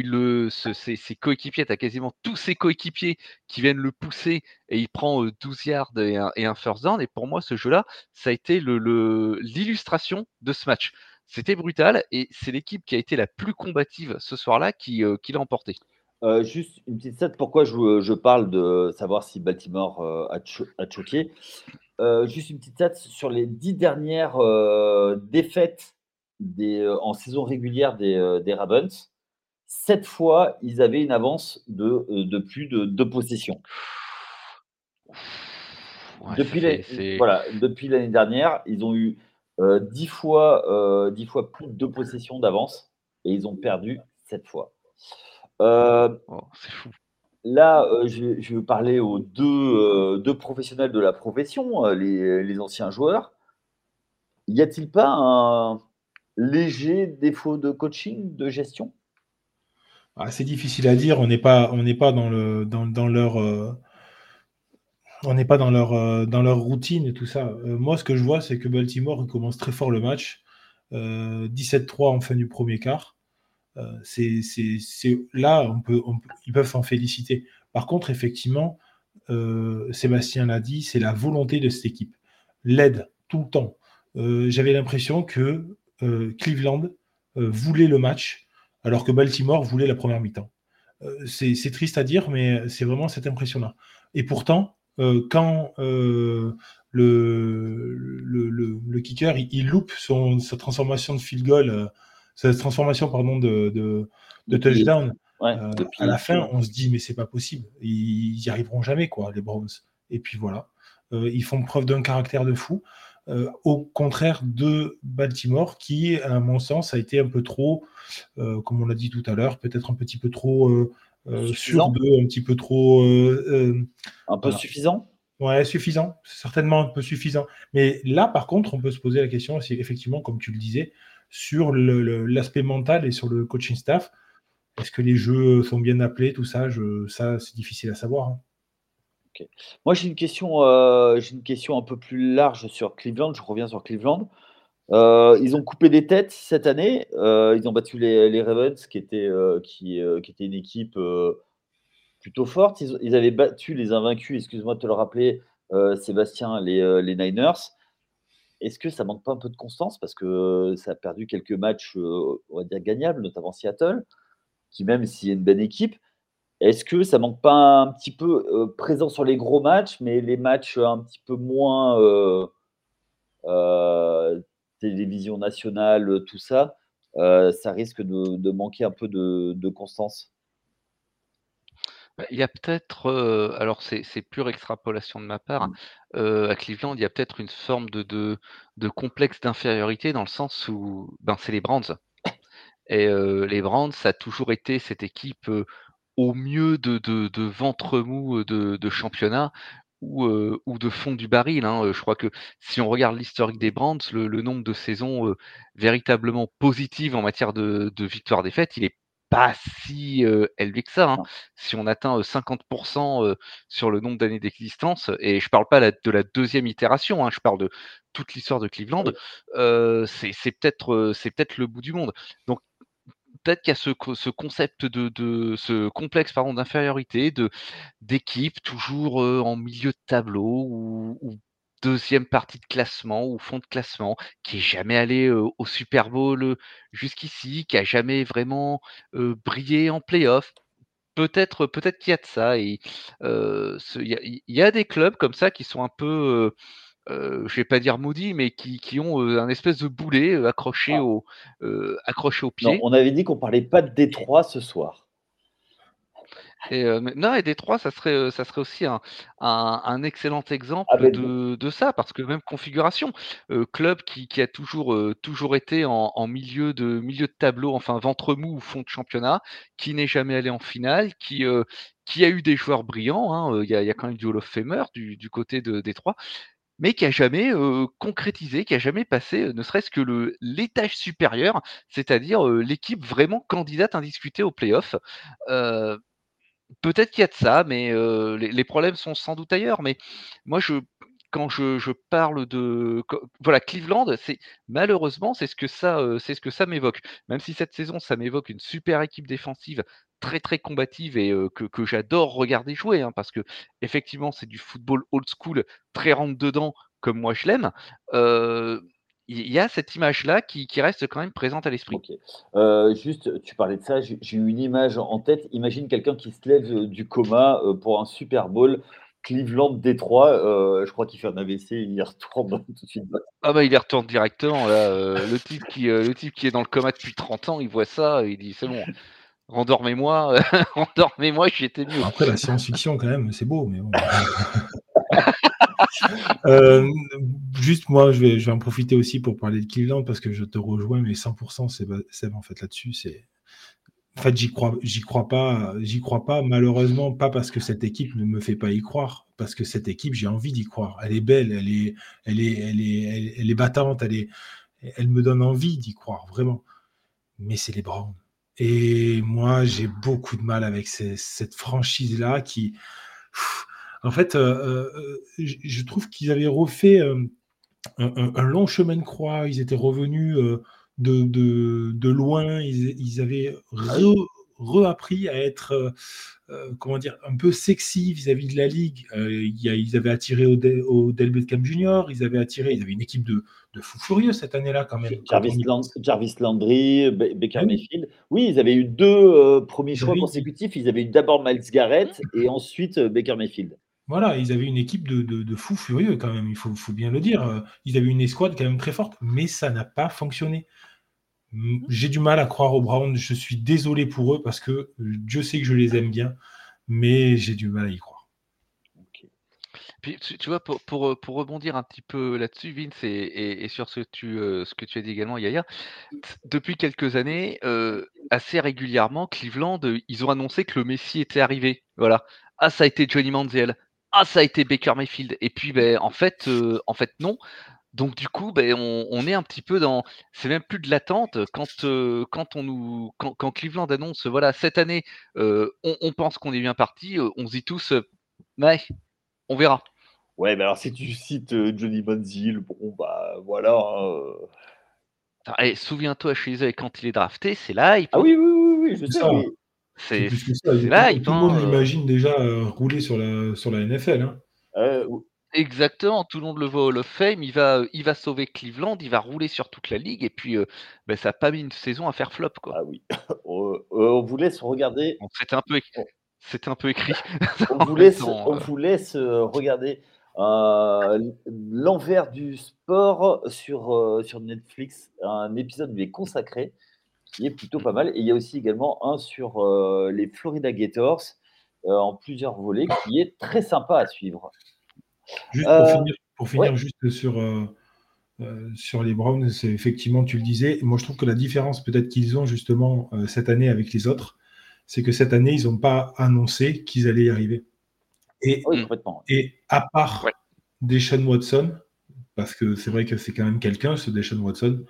ses, coéquipiers, tu as quasiment tous ses coéquipiers qui viennent le pousser et il prend 12 yards et un, first down. Et pour moi, ce jeu-là, ça a été l'illustration de ce match. C'était brutal et c'est l'équipe qui a été la plus combative ce soir-là qui, qui l'a emporté. Euh, juste une petite stat, pourquoi je, je, parle de savoir si Baltimore euh, a, a, choqué? Euh, juste une petite stat sur les dix dernières défaites des, en saison régulière des, des, Ravens. Sept fois, ils avaient une avance de, de plus de deux possessions. Ouais, depuis voilà, depuis l'année dernière, ils ont eu dix fois, dix fois plus de deux possessions d'avance et ils ont perdu sept fois. Euh, oh, c'est fou. Là, euh, je, je, vais parler aux deux, euh, deux, professionnels de la profession, les, les anciens joueurs. Y a-t-il pas un léger défaut de coaching, de gestion? Ah, C'est difficile à dire. On n'est pas, on n'est pas dans, le, dans, dans leur, on n'est pas dans leur, dans leur routine et tout ça. moi, ce que je vois, c'est que Baltimore commence très fort le match. 17-3 en fin du premier quart. Euh, là, on ils peuvent s'en féliciter. Par contre, effectivement, euh, Sébastien l'a dit, c'est la volonté de cette équipe. L'aide tout le temps. Euh, j'avais l'impression que Cleveland voulait le match alors que Baltimore voulait la première mi-temps. c'est triste à dire, mais c'est vraiment cette impression-là. Et pourtant, quand le, le, le, kicker il, loupe son, sa transformation de field goal cette transformation pardon, de, de, touchdown, euh, à la fin, on se dit, mais c'est pas possible. Ils n'y arriveront jamais, quoi, les Browns. Et puis voilà. Euh, ils font preuve d'un caractère de fou. Euh, au contraire de Baltimore, qui, à mon sens, a été un peu trop, comme on l'a dit tout à l'heure, peut-être un petit peu trop sûr de, un petit peu trop. un peu suffisant Ouais, suffisant, certainement un peu suffisant. Mais là, par contre, on peut se poser la question, c'est effectivement, comme tu le disais, sur l'aspect mental et sur le coaching staff. Est-ce que les jeux sont bien appelés, tout ça, je, ça c'est difficile à savoir. Hein. Moi, j'ai une, question, euh, j'ai une question un peu plus large sur Cleveland. Je reviens sur Cleveland. Euh, ils ont coupé des têtes cette année. Euh, ils ont battu les, les Ravens, qui était, était une équipe plutôt forte. Ils, avaient battu les invaincus, excuse-moi de te le rappeler, Sébastien, les, les Niners. Est-ce que ça manque pas un peu de constance? Parce que ça a perdu quelques matchs, on va dire gagnables, notamment Seattle, qui même s'il y a une bonne équipe, est-ce que ça manque pas un petit peu présent sur les gros matchs, mais les matchs un petit peu moins télévision nationale, tout ça, ça risque de, manquer un peu de constance bah, il y a peut-être, alors c'est pure extrapolation de ma part, mmh. à Cleveland, il y a peut-être une forme de de complexe d'infériorité dans le sens où, ben, c'est les Browns et les Browns, ça a toujours été cette équipe, au mieux de de ventre mou, de championnat ou ou de fond du baril, hein, je crois que si on regarde l'historique des Browns, le nombre de saisons, véritablement positives en matière de de victoires-défaites, il est pas si élevé que ça. Hein. Si on atteint 50% sur le nombre d'années d'existence, et je parle pas de la deuxième itération, hein, je parle de toute l'histoire de Cleveland, c'est peut-être c'est peut-être le bout du monde. Donc peut-être qu'il y a ce, ce concept de, ce complexe pardon d'infériorité, de d'équipe toujours en milieu de tableau ou, ou deuxième partie de classement ou fond de classement, qui est jamais allé au Super Bowl jusqu'ici, qui a jamais vraiment brillé en playoff. Peut-être, peut-être qu'il y a de ça. Et il y, a des clubs comme ça qui sont un peu, je vais pas dire maudits, mais qui, qui ont un espèce de boulet accroché, ah. au, accroché au pied. on avait dit qu'on parlait pas de Détroit ce soir. Et euh, non, et Détroit, ça serait, euh, ça serait aussi un, un, excellent exemple ah, de, de, ça, parce que même configuration, euh, club qui, qui, a toujours, toujours été en, en, milieu, de, milieu de tableau, enfin ventre mou ou fond de championnat, qui n'est jamais allé en finale, qui, qui a eu des joueurs brillants, hein, il y, a, y, a, quand même du Hall of Famer du, du côté de Détroit, mais qui a jamais concrétisé, qui a jamais passé, ne serait-ce que l'étage supérieur, c'est-à-dire l'équipe vraiment candidate indiscutée aux playoffs. Peut-être qu'il y a de ça, mais les, problèmes sont sans doute ailleurs. Mais moi, quand je, parle de voilà Cleveland, malheureusement c'est ce que ça c'est ce que ça m'évoque. Même si cette saison ça m'évoque une super équipe défensive très très combative et que, que j'adore regarder jouer, hein, parce que effectivement c'est du football old school, très rentre dedans comme moi je l'aime. il y a cette image-là qui, qui, reste quand même présente à l'esprit. Euh, juste, tu parlais de ça, j'ai eu une image en tête. Imagine quelqu'un qui se lève du coma pour un Super Bowl Cleveland Détroit, euh, je crois qu'il fait un AVC, il y retourne tout de suite. Ah bah il y retourne directement là. Euh, le type qui le type qui est dans le coma depuis 30 ans, il voit ça, il dit c'est bon, Rendormez-moi, rendormez-moi, j'étais mieux. Après, la science-fiction, quand même, c'est beau, mais bon. Euh, juste, moi, je vais, en profiter aussi pour parler de Cleveland parce que je te rejoins, mais 100%, c'est en fait là-dessus. C'est en fait, j'y crois, j'y crois pas, j'y crois pas. Malheureusement, pas parce que cette équipe ne me fait pas y croire, parce que cette équipe, j'ai envie d'y croire. Elle est belle, elle est, elle est, elle est, elle, est battante, elle est, elle me donne envie d'y croire vraiment. Mais c'est les Browns. Et moi, j'ai beaucoup de mal avec cette franchise-là qui, en fait, euh, euh, je trouve qu'ils avaient refait euh, un, long chemin de croix. Ils étaient revenus de, de, loin. Ils, avaient reappris à être, comment dire, un peu sexy vis-à-vis de la ligue. ils avaient attiré au, au Del Beckham Junior. Ils avaient attiré. Ils avaient une équipe de de fou furieux cette année-là quand même. Jarvis, Landry, Baker Mayfield. Oui, ils avaient eu deux euh, premiers choix consécutifs. Ils avaient eu d'abord Miles Garrett et ensuite euh, Baker Mayfield. Voilà, ils avaient une équipe de, de, fous furieux quand même, il faut, faut, bien le dire. Euh, ils avaient une escouade quand même très forte, mais ça n'a pas fonctionné. J'ai du mal à croire aux Browns, je suis désolé pour eux parce que Dieu sait que je les aime bien, mais j'ai du mal à y croire. Puis tu, vois, pour, pour, pour, rebondir un petit peu là-dessus, Vince, et, et, sur ce que, tu, euh, ce que tu as dit également, Yaya, depuis quelques années, euh, assez régulièrement, Cleveland, euh, ils ont annoncé que le Messi était arrivé. Voilà. Ah, ça a été Johnny Manziel. Ah, ça a été Baker Mayfield. Et puis, ben, en, fait, en fait, non. Donc du coup, ben, on, on, est un petit peu dans, c'est même plus de l'attente quand quand on nous, quand, quand, Cleveland annonce, voilà, cette année, on, on, pense qu'on est bien parti, on se dit tous, mais on verra. Ouais, mais alors si tu cites euh, Johnny Manziel, bon, bah voilà. Hein, euh. souviens-toi chez eux quand il est drafté, c'est là. Ah oui, oui, oui, oui, je sais. C'est là, Tout le monde euh. l'imagine déjà rouler sur la, sur la NFL. Hein. Exactement, tout le monde le voit au Hall of Fame, il va, il va sauver Cleveland, il va rouler sur toute la ligue, et puis ben, ça n'a pas mis une saison à faire flop. Quoi. Ah oui, on vous laisse regarder. C'était un peu, c'était un peu écrit. on vous laisse, on vous laisse regarder euh, l'envers du sport sur, euh, sur Netflix, un épisode lui est consacré, qui est plutôt pas mal. Et il y a aussi également un sur euh, les Florida Gators en plusieurs volets, qui est très sympa à suivre. Juste pour finir, juste sur, sur les Browns, c'est effectivement, tu le disais, moi je trouve que la différence peut-être qu'ils ont justement cette année avec les autres, c'est que cette année, ils n'ont pas annoncé qu'ils allaient y arriver. Et, et à part Deshaun Watson, parce que c'est vrai que c'est quand même quelqu'un, ce Deshaun Watson,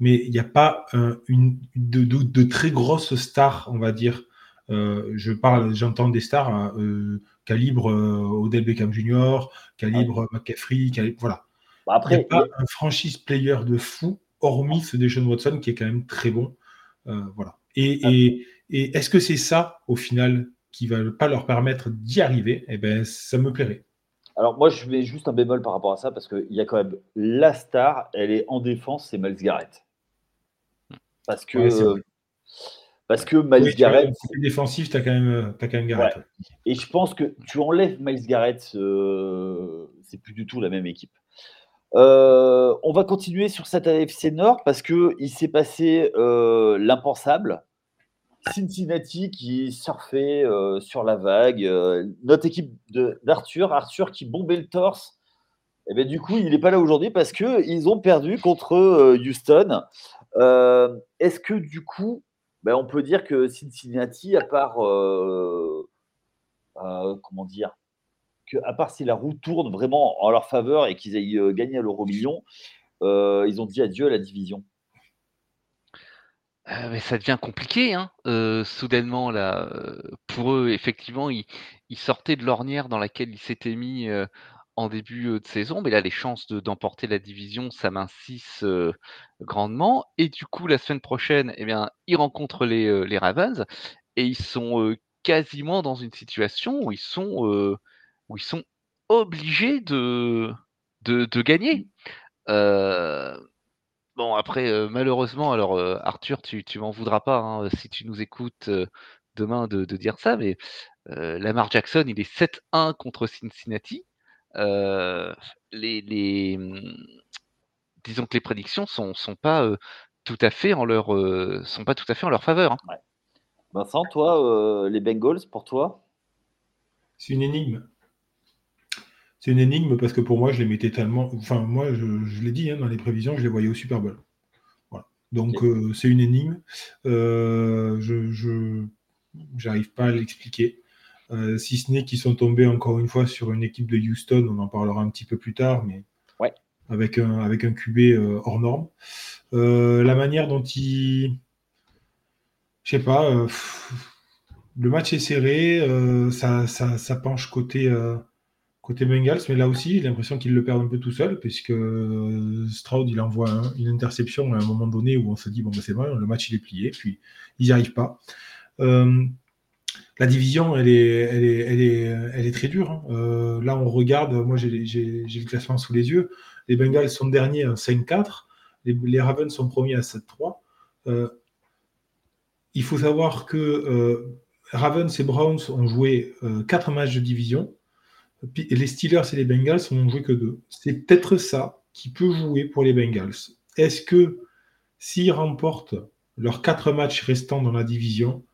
mais il n'y a pas une, de, très grosses stars, on va dire. Euh, je parle, j'entends des stars hein, euh, calibre euh, Odell Beckham Jr., calibre McCaffrey, voilà. Bah, après, il n'y a pas un franchise player de fou, hormis ce Deshaun Watson qui est quand même très bon. voilà. Et, ah. et, et est-ce que c'est ça, au final, qui ne va pas leur permettre d'y arriver, eh ben, ça me plairait. Alors moi, je mets juste un bémol par rapport à ça, parce qu'il y a quand même la star, elle est en défense, c'est Miles Garrett. Parce que, parce que Miles Garrett... C'est défensif, tu as, quand même, quand même Garrett. Et je pense que tu enlèves Miles Garrett, euh, c'est plus du tout la même équipe. Euh, on va continuer sur cette AFC Nord parce qu'il s'est passé euh, l'impensable Cincinnati qui surfait sur la vague. notre équipe d'Arthur, Arthur qui bombait le torse. Et eh bien, du coup, il n'est pas là aujourd'hui parce qu'ils ont perdu contre Houston. Est-ce que du coup, ben, on peut dire que Cincinnati, à part comment dire, à part si la roue tourne vraiment en leur faveur et qu'ils aient gagné à l'euro million, ils ont dit adieu à la division. Euh, mais ça devient compliqué, hein, euh, soudainement là, euh, pour eux effectivement, ils sortaient de l'ornière dans laquelle ils s'étaient mis, en début, de saison, mais là les chances de d'emporter la division s'amincissent, grandement et du coup la semaine prochaine, eh bien, ils rencontrent les, les Ravens et ils sont, quasiment dans une situation où ils sont, où ils sont obligés de de de gagner. Bon, après, malheureusement, alors Arthur, tu, tu m'en voudras pas hein, si tu nous écoutes demain de, dire ça, mais Lamar Jackson, il est 7-1 contre Cincinnati. Les, les, hum, disons que les prédictions sont, sont pas tout à fait en leur sont pas tout à fait en leur faveur. Hein. Vincent, toi, les Bengals, pour toi? C'est une énigme. C'est une énigme parce que pour moi, je les mettais tellement. Enfin, moi, je, l'ai dit hein, dans les prévisions, je les voyais au Super Bowl. Voilà. Donc, euh, c'est une énigme. Euh, je n'arrive pas à l'expliquer. Euh, si ce n'est qu'ils sont tombés encore une fois sur une équipe de Houston, on en parlera un petit peu plus tard, mais ouais. avec, un, avec un QB hors norme. la manière dont ils. Je sais pas. le match est serré, ça, ça, ça, penche côté côté Bengals, mais là aussi, j'ai l'impression qu'ils le perdent un peu tout seul, puisque euh, Stroud, il envoie une interception à un moment donné où on se dit, bon, ben, c'est bon, le match, il est plié, puis ils n'y arrivent pas. Euh, la division, elle est, très dure. Hein. Euh, là, on regarde, moi, j'ai le classement sous les yeux. Les Bengals sont derniers à 5-4, les, Ravens sont premiers à 7-3. il faut savoir que Ravens et Browns ont joué 4 matchs de division les Steelers et les Bengals n'ont joué que deux. C'est peut-être ça qui peut jouer pour les Bengals. Est-ce que s'ils remportent leurs quatre matchs restants dans la division,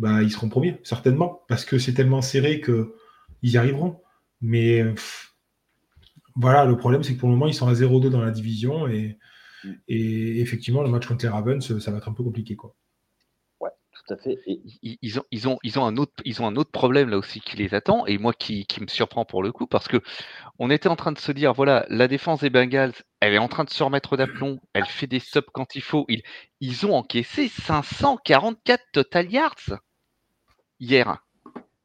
bah, ils seront premiers, certainement, parce que c'est tellement serré qu'ils y arriveront. Mais voilà, le problème, c'est que pour le moment, ils sont à 0-2 dans la division et, et, effectivement, le match contre les Ravens, ça va être un peu compliqué. Quoi fait. Ils, ont, ils, ont, ils, ont un autre, ils ont un autre problème là aussi qui les attend, et moi qui, me surprend pour le coup, parce que on était en train de se dire, voilà, la défense des Bengals, elle est en train de se remettre d'aplomb, elle fait des stops quand il faut. Ils, ils ont encaissé 544 total yards hier.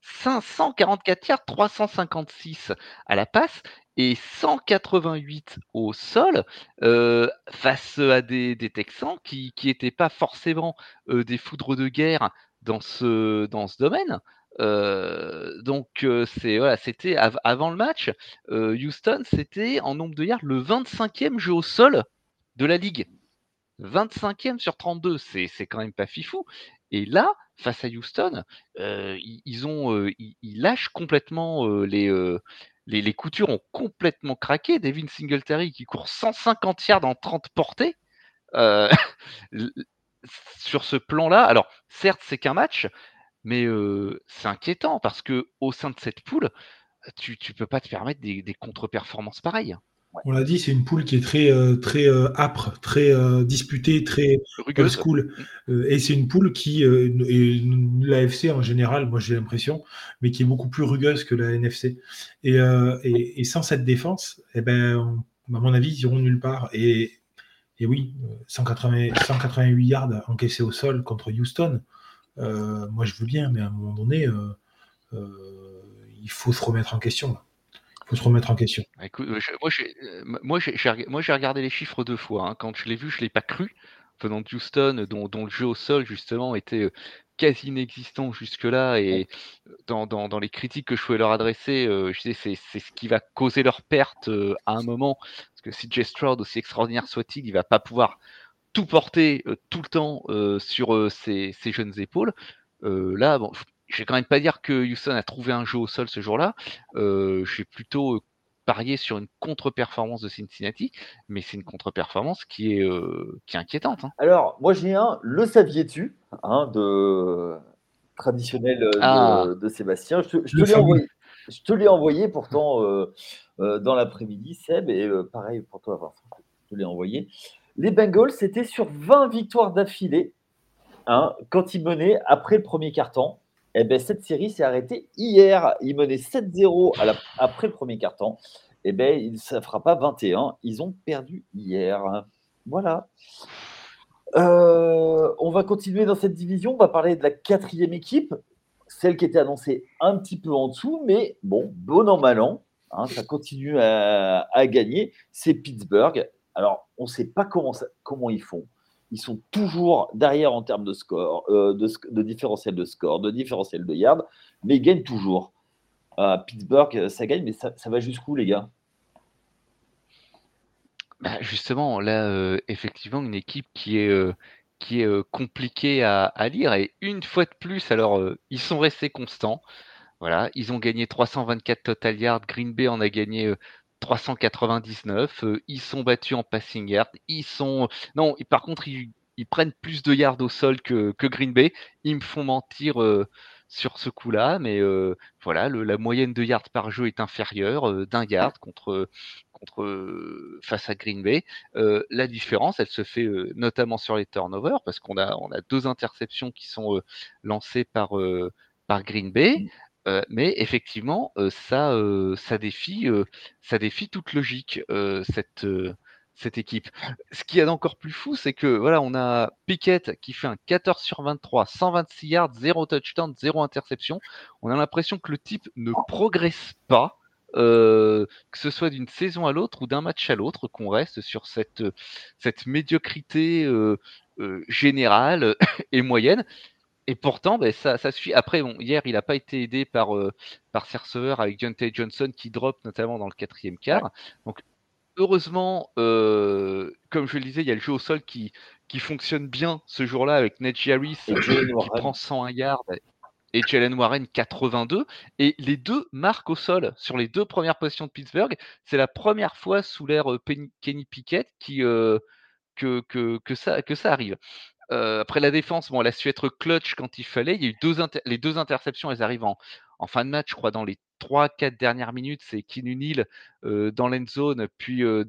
544 yards, 356 à la passe et 188 au sol euh, face à des, Texans qui n'étaient pas forcément euh, des foudres de guerre dans ce, domaine. Euh, donc voilà, c'était avant le match, Houston c'était en nombre de yards le 25e jeu au sol de la ligue. 25e sur 32, c'est quand même pas fifou. Et là, face à Houston, ils, ont, ils, lâchent complètement les, les, coutures ont complètement craqué. Devin Singletary qui court 150 yards en 30 portées. Sur ce plan-là, alors certes c'est qu'un match, mais c'est inquiétant parce que au sein de cette poule, tu ne peux pas te permettre des contre-performances pareilles. On l'a dit, c'est une poule qui est très, euh, très euh, âpre, très euh, disputée, très old school. et c'est une poule qui, l'AFC en général, moi j'ai l'impression, mais qui est beaucoup plus rugueuse que la NFC. Et, sans cette défense, eh ben, à mon avis, ils iront nulle part. Et, oui, 180, 188 yards encaissés au sol contre Houston, moi je veux bien, mais à un moment donné, il faut se remettre en question faut se remettre en question. Euh, moi, j'ai regardé les chiffres deux fois. Hein. Quand je l'ai vu, je ne l'ai pas cru. Venant de Houston, dont, le jeu au sol, justement, était euh, quasi inexistant jusque-là. Et dans, les critiques que je pouvais leur adresser, euh, je disais c'est ce qui va causer leur perte à un moment. Parce que si Jay Stroud, aussi extraordinaire soit-il, il va pas pouvoir tout porter tout le temps sur ses, ses, jeunes épaules. là, bon, je vais quand même pas dire que Houston a trouvé un jeu au sol ce jour-là. Euh, je vais plutôt parier sur une contre-performance de Cincinnati, mais c'est une contre-performance qui est, qui est inquiétante. Hein. Alors, moi j'ai un, le saviez-tu, hein, de traditionnel de, Ah. de Sébastien. Je te, je te Le l'ai envoyé. Je te l'ai envoyé pourtant euh, euh, dans l'après-midi, Seb, et euh, pareil pour toi, Vincent, je te l'ai envoyé. Les Bengals, c'était sur 20 victoires d'affilée hein, quand ils menaient après le premier quart-temps. Eh ben, cette série s'est arrêtée hier. Ils menaient 7-0 à la- après le premier quart-temps. Eh ben, ça ne fera pas 21. Ils ont perdu hier. Voilà. Euh, on va continuer dans cette division. On va parler de la quatrième équipe, celle qui était annoncée un petit peu en dessous, mais bon, bon an, mal an, hein, ça continue à, gagner. C'est Pittsburgh. Alors, on ne sait pas comment, comment ils font. Ils sont toujours derrière en termes de score, euh, de, de différentiel de score, de différentiel de yards, mais ils gagnent toujours. Euh, Pittsburgh, ça gagne, mais ça, va jusqu'où, les gars? Bah, justement, là, euh, effectivement, une équipe qui est, euh, qui est euh, compliquée à, à lire. Et une fois de plus, alors, euh, ils sont restés constants. Voilà, ils ont gagné 324 total yards. Green Bay en a gagné euh, 399. Euh, ils sont battus en passing yard. Ils sont. Non, et par contre, ils, ils prennent plus de yards au sol que, que Green Bay. Ils me font mentir euh, sur ce coup-là, mais euh, voilà, le- la moyenne de yards par jeu est inférieure euh, d'un yard contre, contre euh, face à Green Bay. Euh, la différence, elle se fait euh, notamment sur les turnovers, parce qu'on a, on a deux interceptions qui sont euh, lancées par, euh, par Green Bay. Euh, mais effectivement, euh, ça, euh, ça, défie, ça défie toute logique, cette, équipe. Ce qui est encore plus fou, c'est que voilà, on a Pickett qui fait un 14 sur 23, 126 yards, 0 touchdown, 0 interception. On a l'impression que le type ne progresse pas, que ce soit d'une saison à l'autre ou d'un match à l'autre, qu'on reste sur cette, cette médiocrité générale et moyenne. Et pourtant, ben, ça, ça suffit. Après, bon, hier, il n'a pas été aidé par, euh, par ses receveurs avec Deontay Johnson qui drop notamment dans le quatrième quart. Donc, heureusement, euh, comme je le disais, il y a le jeu au sol qui, qui fonctionne bien ce jour-là avec Najee Harris Et qui Warren. prend 101 yards et Jalen Warren 82. Et les deux marquent au sol sur les deux premières positions de Pittsburgh. C'est la première fois sous l'ère euh, Penny- Kenny Pickett qui, euh, que, que, que, ça, que ça arrive. Après la défense, bon, elle a su être clutch quand il fallait. Il y a eu les deux interceptions, elles arrivent en, fin de match, je crois, dans les 3-4 dernières minutes. C'est Kinu Neal euh, dans l'end zone, puis euh,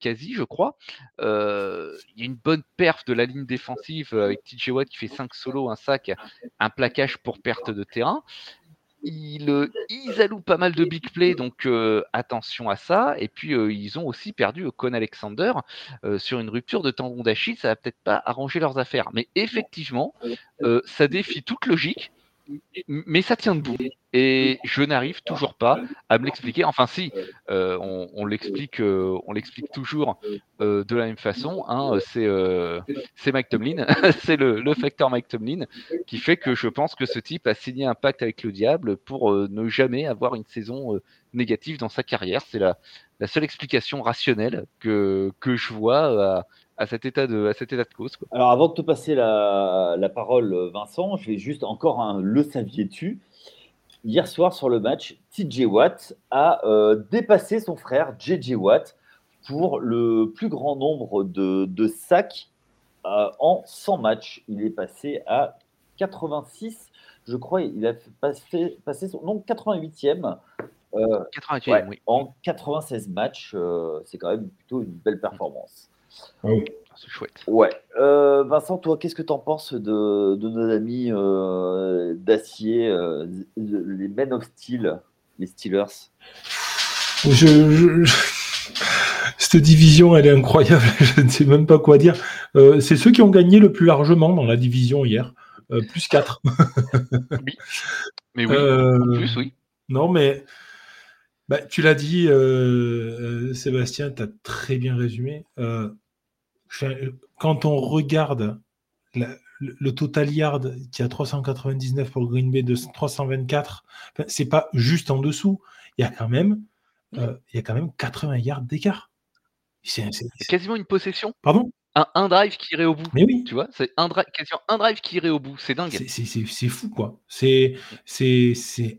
Kazi, je crois. Il y a une bonne perf de la ligne défensive avec TJ Watt qui fait 5 solos, un sac, un plaquage pour perte de terrain. Ils, euh, ils allouent pas mal de big play, donc euh, attention à ça. Et puis euh, ils ont aussi perdu euh, Con Alexander sur une rupture de tendon d'Achille. Ça va peut-être pas arranger leurs affaires, mais effectivement, ça défie toute logique. Mais ça tient debout. Et je n'arrive toujours pas à me l'expliquer. Enfin, si, euh, on, on l'explique, euh, on l'explique toujours euh, de la même façon. hein, c'est, c'est Mike Tomlin, c'est le, le facteur Mike Tomlin qui fait que je pense que ce type a signé un pacte avec le diable pour ne jamais avoir une saison négative dans sa carrière. C'est la, la seule explication rationnelle que, que je vois à, à cet état de, à cet état de cause. quoi. Alors, avant de te passer la, la parole, Vincent, je vais juste encore un le saviez-tu? Hier soir sur le match, TJ Watt a euh, dépassé son frère JJ Watt pour le plus grand nombre de, de sacs euh, en 100 matchs. Il est passé à 86, je crois. Il a passer, passé son non 88e 88, ouais, oui, en 96 matchs. euh, c'est quand même plutôt une belle performance. Ah oui. c'est chouette. Ouais. Euh, Vincent, toi, qu'est-ce que tu en penses de, de nos amis euh, d'acier, euh, les Men of Steel, les Steelers? Je, je- je- Cette division, elle est incroyable. Je ne sais même pas quoi dire. Euh, c'est ceux qui ont gagné le plus largement dans la division hier. Euh, plus 4. Mais oui, Euh, en plus, oui. Non, mais bah, tu l'as dit, euh, euh, Sébastien, tu as très bien résumé. Euh, quand on regarde la- le, total yard qui a 399 pour Green Bay de 324, enfin, c'est pas juste en dessous. Il y a quand même, euh, il y a quand même 80 yards d'écart. C'est quasiment une possession. Pardon? Un, drive qui irait au bout. Mais oui. Tu vois, c'est un, drive, un drive qui irait au bout. C'est dingue. C'est fou, quoi. C'est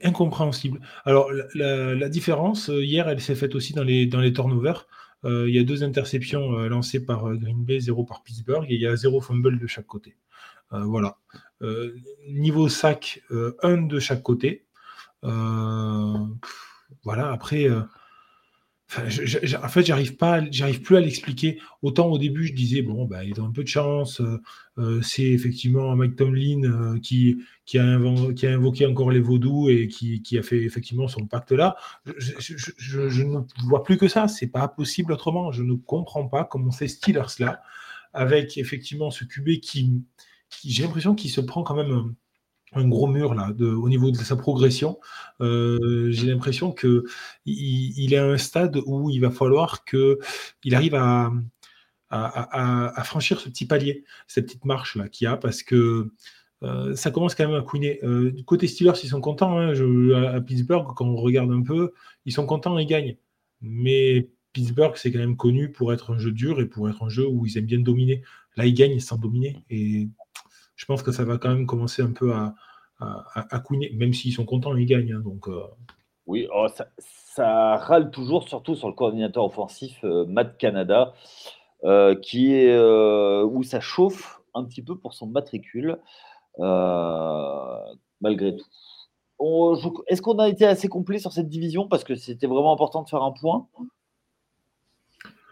incompréhensible. Alors, la, différence, euh, hier, elle s'est faite aussi dans les, dans les turnovers. Euh, il y a deux interceptions euh, lancées par Green Bay, zéro par Pittsburgh, et il y a zéro fumble de chaque côté. voilà. niveau sac, un de chaque côté. voilà, après en fait, j'arrive pas, j'arrive plus à l'expliquer. Autant au début, je disais bon, bah, ils ont un peu de chance. Euh, euh, c'est effectivement Mike Tomlin euh, qui, qui, a invoqué encore les vaudous et qui, a fait effectivement son pacte là. Je, ne vois plus que ça. C'est pas possible autrement. Je ne comprends pas comment ces Steelers là, avec effectivement ce QB qui, qui j'ai l'impression qu'il se prend quand même un gros mur là, au niveau de sa progression. Euh, j'ai l'impression que il, est à un stade où il va falloir que il arrive à, franchir ce petit palier, cette petite marche là qu'il y a, parce que euh, ça commence quand même à couiner. Euh, côté Steelers, ils sont contents. Hein, à Pittsburgh, quand on regarde un peu, ils sont contents, ils gagnent. Mais Pittsburgh, c'est quand même connu pour être un jeu dur et pour être un jeu où ils aiment bien dominer. Là, ils gagnent sans dominer. Et je pense que ça va quand même commencer un peu à, à, même s'ils sont contents, ils gagnent. Hein, donc, euh. Oui, oh, ça, râle toujours, surtout sur le coordinateur offensif euh, Matt Canada, euh, qui est où ça chauffe un petit peu pour son matricule, malgré tout. Est-ce qu'on a été assez complet sur cette division? Parce que c'était vraiment important de faire un point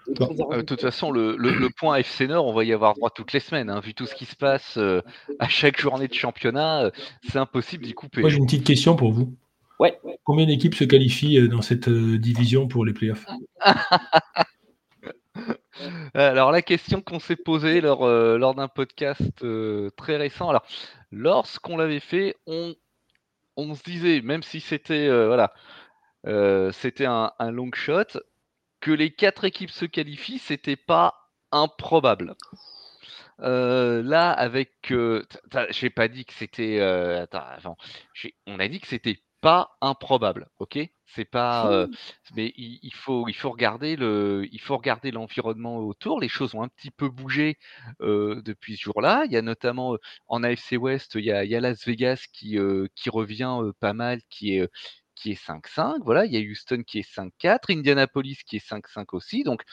euh, de toute façon, le, point FC Nord, on va y avoir droit toutes les semaines. Hein. Vu tout ce qui se passe euh, à chaque journée de championnat, euh, c'est impossible d'y couper. Moi, j'ai une petite question pour vous. Ouais. Combien d'équipes se qualifient dans cette division pour les playoffs? Alors, la question qu'on s'est posée lors, lors d'un podcast très récent, alors, lorsqu'on l'avait fait, on, on, se disait, même si c'était voilà, c'était un, un long shot, que les quatre équipes se qualifient, c'était pas improbable. Euh, là, avec, euh, j'ai pas dit que c'était. Euh, attends, on a dit que c'était pas improbable, ok? C'est pas. mais il, faut, il faut regarder le, il faut regarder l'environnement autour. Les choses ont un petit peu bougé depuis ce jour-là. Il y a notamment en AFC West, il y a, il y a Las Vegas qui, qui revient pas mal, qui est qui est 5-5. Voilà, il y a Houston qui est 5-4, Indianapolis qui est 5-5 aussi. Donc,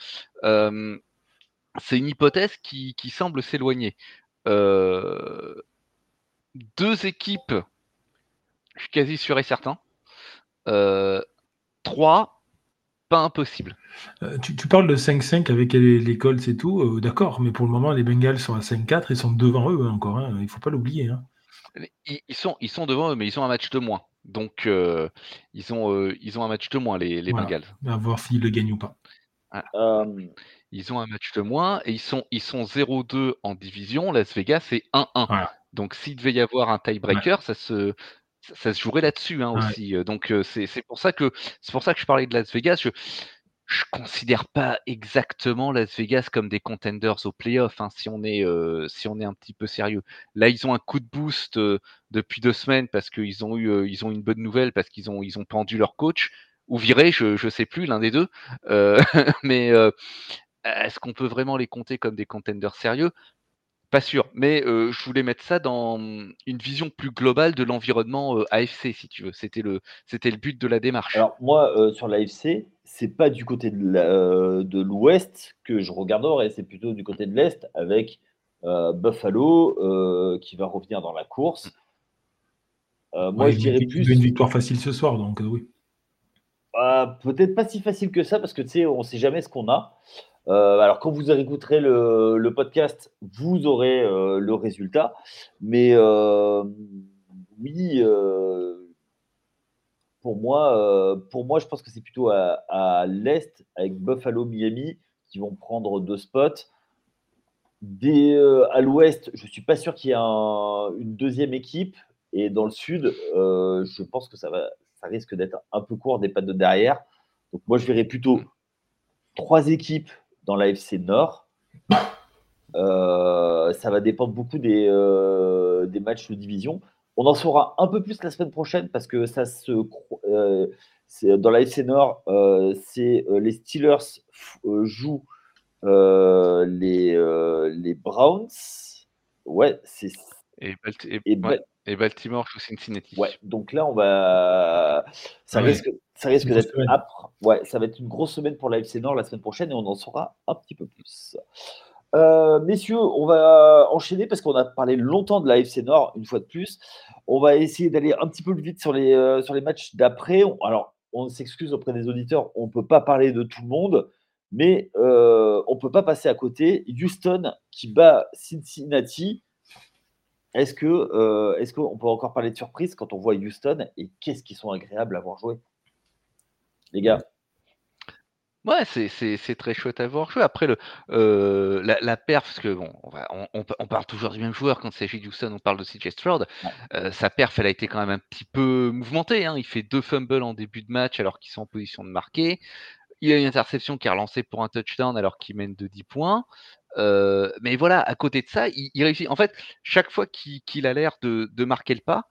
c'est une hypothèse qui, semble s'éloigner. deux équipes, je suis quasi sûr et certain. trois, pas impossible. tu, parles de 5-5 avec les, Colts et tout, d'accord, mais pour le moment, les Bengals sont à 5-4 et sont devant eux hein, encore, hein, il ne faut pas l'oublier. Hein. Ils, sont, ils sont devant eux, mais ils ont un match de moins. Donc, euh, ils, ont, euh, ils ont un match de moins, les, les Bengals. À voir s'ils le gagnent ou pas. Ah. Ils ont un match de moins et ils sont, ils sont 0-2 en division. Las Vegas est 1-1. Donc, s'il devait y avoir un tiebreaker, ça se, ça, se jouerait là-dessus hein, aussi. Donc, c'est pour, ça que, pour ça que je parlais de Las Vegas. Je, je considère pas exactement Las Vegas comme des contenders au playoff, hein, si on est euh, si on est un petit peu sérieux. Là, ils ont un coup de boost euh, depuis deux semaines parce qu'ils ont eu euh, ont une bonne nouvelle parce qu'ils ont pendu leur coach ou viré, je je sais plus l'un des deux. mais est-ce qu'on peut vraiment les compter comme des contenders sérieux? Pas sûr, mais je voulais mettre ça dans une vision plus globale de l'environnement AFC, si tu veux. C'était le, c'était le but de la démarche. Alors moi, sur l'AFC, c'est pas du côté de l'Ouest que je regarderai, c'est plutôt du côté de l'Est avec Buffalo qui va revenir dans la course. Moi, je dirais plus. Une victoire facile ce soir, donc oui. Bah, peut-être pas si facile que ça parce que tu sais, on sait jamais ce qu'on a. Euh, alors, quand vous écouterez le, le podcast, vous aurez euh, le résultat. Mais euh, oui, pour, moi, pour moi, je pense que c'est plutôt à, l'Est, avec Buffalo, Miami, qui vont prendre deux spots. à l'Ouest, je ne suis pas sûr qu'il y ait une deuxième équipe. Et dans le Sud, je pense que ça, va, ça risque d'être un peu court des pattes de derrière. Donc, moi, je verrais plutôt trois équipes dans l'AFC Nord. Euh, ça va dépendre beaucoup des, euh, des, matchs de division. On en saura un peu plus la semaine prochaine parce que ça se euh, dans l'AFC Nord, c'est les Steelers jouent les, les Browns. Ouais, c'est. Et, et, Baltimore joue Cincinnati. Ouais, donc là, on va. Ça risque, ça risque d'être âpre. Ouais, ça va être une grosse semaine pour la FC Nord la semaine prochaine et on en saura un petit peu plus. Euh, messieurs, on va enchaîner parce qu'on a parlé longtemps de la FC Nord, une fois de plus. On va essayer d'aller un petit peu plus vite sur les, euh, sur les matchs d'après. Alors, on s'excuse auprès des auditeurs, on ne peut pas parler de tout le monde, mais euh, on ne peut pas passer à côté. Houston qui bat Cincinnati. Est-ce que est-ce qu'on peut encore parler de surprise quand on voit Houston et qu'est-ce qu'ils sont agréables à voir jouer? Les gars Ouais, c'est très chouette à voir jouer. Après, le, euh, la, la perf, parce que bon, on, on, parle toujours du même joueur quand il s'agit de Houston, on parle de CJ Stroud. Euh, sa perf, elle a été quand même un petit peu mouvementée. Hein. Il fait deux fumbles en début de match alors qu'ils sont en position de marquer. Il a une interception qui est relancée pour un touchdown alors qu'il mène de 10 points. Euh, mais voilà, à côté de ça, il, réussit. En fait, chaque fois qu'il a l'air de, marquer le pas,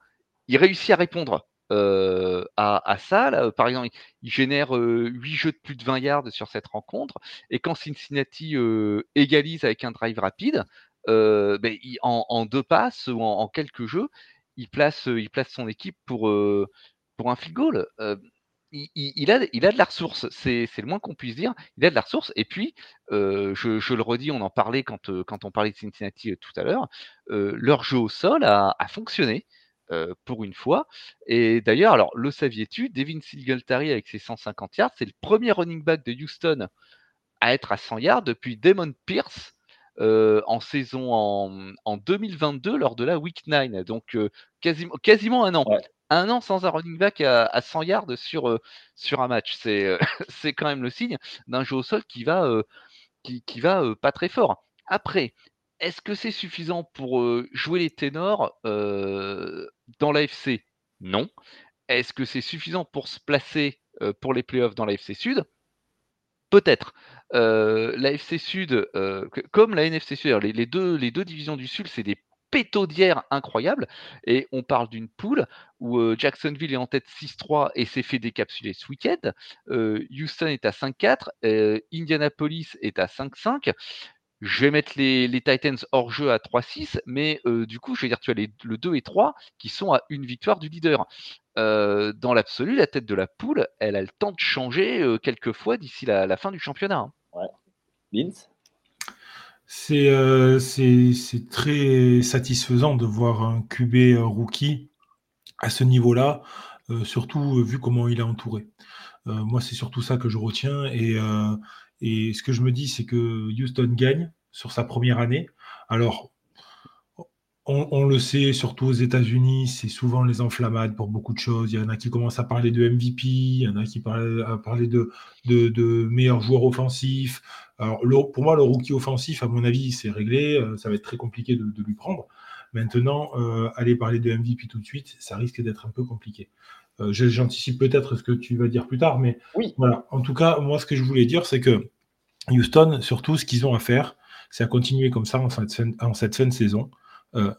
il réussit à répondre. Euh, à, ça. par exemple, il, génère euh, 8 jeux de plus de 20 yards sur cette rencontre. Et quand Cincinnati euh, égalise avec un drive rapide, ben, en, deux passes ou en, quelques jeux, il place, il place son équipe pour, pour un field goal. Il, a, il a de la ressource, c'est le moins qu'on puisse dire. Il a de la ressource. Et puis, je, je, le redis, on en parlait quand, quand on parlait de Cincinnati tout à l'heure, leur jeu au sol a, fonctionné. Euh, pour une fois. Et d'ailleurs, alors le saviez-tu, Devin Singletary avec ses 150 yards, c'est le premier running back de Houston à être à 100 yards depuis Damon Pierce euh, en saison en, 2022 lors de la Week 9. Donc euh, quasiment un an. Un an sans un running back à, 100 yards sur, sur un match. C'est, c'est quand même le signe d'un jeu au sol qui va, qui, qui va pas très fort. Après, est-ce que c'est suffisant pour jouer les ténors dans l'AFC Non. Est-ce que c'est suffisant pour se placer pour les playoffs dans l'AFC Sud? Peut-être. L'AFC Sud, comme la NFC Sud, les, deux, les deux divisions du Sud, c'est des pétaudières incroyables. Et on parle d'une poule où Jacksonville est en tête 6-3 et s'est fait décapsuler ce week-end. Houston est à 5-4. Indianapolis est à 5-5 je vais mettre les, Titans hors jeu à 3-6, mais du coup, je vais dire, tu as les, le 2 et 3 qui sont à une victoire du leader. Dans l'absolu, la tête de la poule, elle a le temps de changer quelques fois d'ici la, fin du championnat. Hein. Ouais. Vince? C'est, c'est, très satisfaisant de voir un QB rookie à ce niveau-là, surtout vu comment il est entouré. moi, c'est surtout ça que je retiens. Et et ce que je me dis, c'est que Houston gagne sur sa première année. Alors, on, le sait, surtout aux États-Unis, c'est souvent les enflammades pour beaucoup de choses. Il y en a qui commencent à parler de MVP, il y en a qui parlent, à parler de, de, meilleurs joueurs offensifs. Alors, pour moi, le rookie offensif, à mon avis, c'est réglé. Euh, ça va être très compliqué de, lui prendre. Maintenant, euh, aller parler de MVP tout de suite, ça risque d'être un peu compliqué. Euh, j'anticipe peut-être ce que tu vas dire plus tard, mais oui. voilà. En tout cas, moi, ce que je voulais dire, c'est que Houston, surtout, ce qu'ils ont à faire, c'est à continuer comme ça en, cette fin de saison. Euh,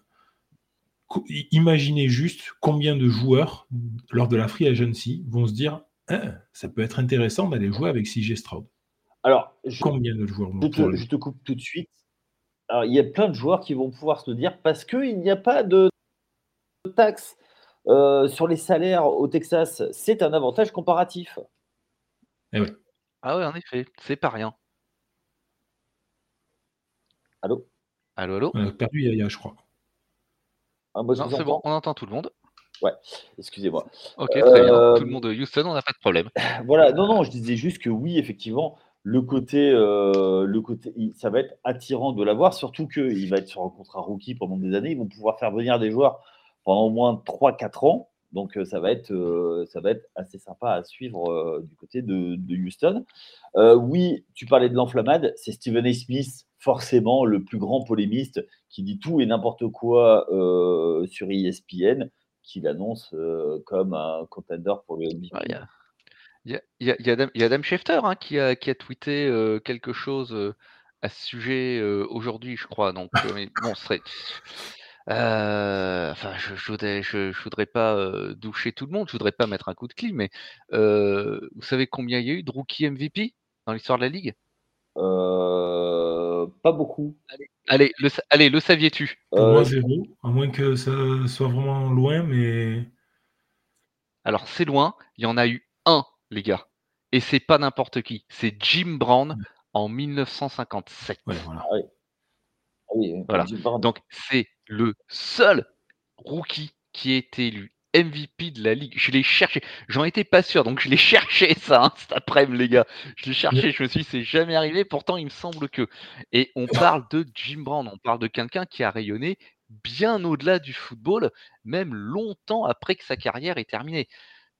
imaginez juste combien de joueurs, lors de la free agency, vont se dire hein, ça peut être intéressant d'aller jouer avec CJ Stroud. Alors, combien de joueurs vont je, te, je te coupe tout de suite. Alors, il y a plein de joueurs qui vont pouvoir se le dire parce qu'il n'y a pas de taxe euh, sur les salaires au Texas, c'est un avantage comparatif. Eh ah oui, en effet, c'est pas rien. Allô? Allô, allô? On a perdu Yaya, je crois. Ah, non, c'est bon, on entend tout le monde. Ouais, excusez-moi. Ok, très bien. Euh, tout le monde de Houston, on n'a pas de problème. Voilà, non, non, je disais juste que oui, effectivement, le côté, euh, le côté ça va être attirant de l'avoir, surtout qu'il va être sur un contrat rookie pendant des années. Ils vont pouvoir faire venir des joueurs pendant au moins 3-4 ans. Donc ça va, être, ça va être assez sympa à suivre du côté de, Houston. oui, tu parlais de l'enflammade, c'est Stephen A. Smith, forcément le plus grand polémiste, qui dit tout et n'importe quoi sur ESPN, qui l'annonce comme un contender pour le MVP. Il y, a, Adam Schefter hein, qui, a, qui, a, tweeté quelque chose à ce sujet aujourd'hui, je crois. Donc, bon, ce serait enfin, je je voudrais je voudrais pas, doucher tout le monde, je voudrais pas mettre un coup de clim, mais, vous savez combien il y a eu de rookie MVP dans l'histoire de la ligue? Pas beaucoup. Allez, le, allez, le saviez-tu? Pour moi, zéro, à moins que ça soit vraiment loin, mais. Alors, c'est loin, il y en a eu un, les gars. Et c'est pas n'importe qui, c'est Jim Brown en 1957. voilà. Ah ah oui. voilà. Donc, c'est le seul rookie qui a été élu MVP de la ligue. Je l'ai cherché. J'en étais pas sûr, donc je l'ai cherché ça hein, cet après-midi, les gars. Je l'ai cherché. Je me suis dit, c'est jamais arrivé. Pourtant, il me semble que. Et on parle de Jim Brown. On parle de quelqu'un qui a rayonné bien au-delà du football, même longtemps après que sa carrière est terminée.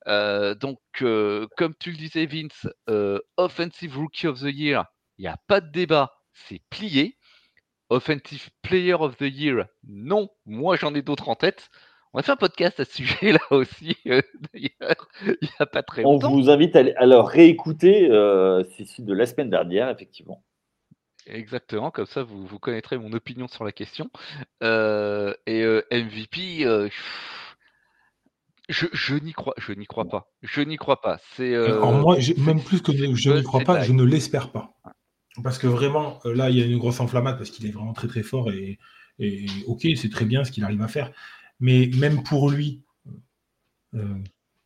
Euh, donc, euh, comme tu le disais, Vince, euh, Offensive Rookie of the Year, il n'y a pas de débat, c'est plié. Offensive Player of the Year, non, moi j'en ai d'autres en tête. On a fait un podcast à ce sujet-là aussi, euh, d'ailleurs, il n'y a pas très longtemps. On vous invite à, à le réécouter, euh, c'est de la semaine dernière, effectivement. Exactement, comme ça vous, vous connaîtrez mon opinion sur la question. Euh, et MVP, je, je n'y crois, je n'y crois pas. Je n'y crois pas. C'est. Moi, même plus que je n'y crois pas, je ne l'espère pas. Parce que vraiment, là, il y a une grosse enflammade parce qu'il est vraiment très très fort et, et ok, c'est très bien ce qu'il arrive à faire mais même pour lui, euh,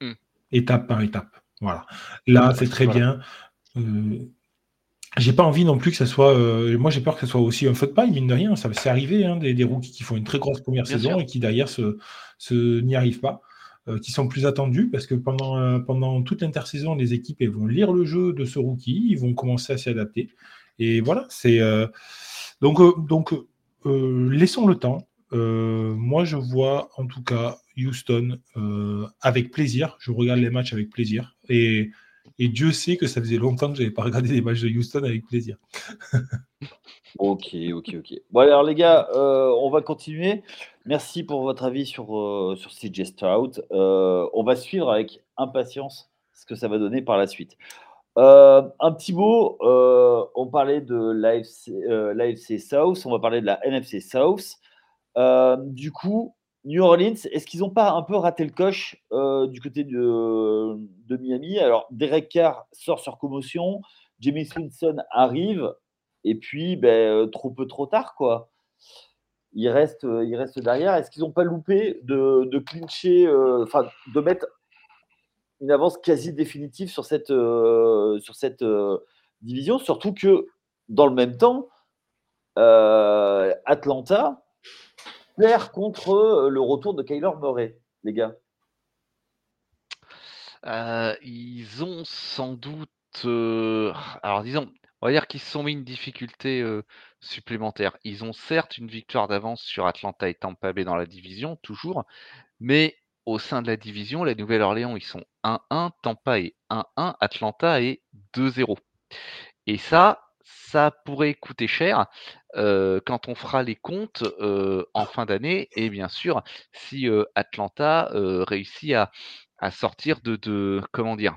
hmm. étape par étape. Voilà. Là, c'est très bien. Euh, j'ai pas envie non plus que ça soit. Euh, moi, j'ai peur que ce soit aussi un faute paille, mine de rien. Ça c'est arrivé, hein, des, rookies qui font une très grosse première saison et qui derrière se, n'y arrivent pas, qui sont plus attendus parce que pendant, pendant toute l'intersaison, les équipes vont lire le jeu de ce rookie, ils vont commencer à s'y adapter. Et voilà, c'est. donc, donc laissons le temps. Euh, moi, je vois en tout cas Houston euh, avec plaisir. Je regarde les matchs avec plaisir. Et, Dieu sait que ça faisait longtemps que je n'avais pas regardé des matchs de Houston avec plaisir. ok, ok, ok. Bon, alors les gars, euh, on va continuer. Merci pour votre avis sur, sur CJ Stroud. on va suivre avec impatience ce que ça va donner par la suite. un petit mot, on parlait de l'AFC South, on va parler de la NFC South. Euh, du coup, New Orleans, est-ce qu'ils n'ont pas un peu raté le coche euh, du côté de, Miami? Alors, Derek Carr sort sur commotion, Jamie Swinson arrive, et puis ben, euh, trop peu trop tard, quoi. Il reste, il reste derrière. Est-ce qu'ils n'ont pas loupé de, de clincher, de mettre une avance quasi définitive sur cette, sur cette division? Surtout que, dans le même temps, Atlanta, contre euh, le retour de Kyler Murray, les gars euh, Ils ont sans doute. Euh, alors, disons, on va dire qu'ils se sont mis une difficulté supplémentaire. Ils ont certes une victoire d'avance sur Atlanta et Tampa Bay dans la division, toujours, mais au sein de la division, la Nouvelle-Orléans, ils sont 1-1, Tampa est 1-1, Atlanta est 2-0. Et ça, ça pourrait coûter cher quand on fera les comptes en fin d'année et bien sûr si Atlanta réussit à, sortir de, comment dire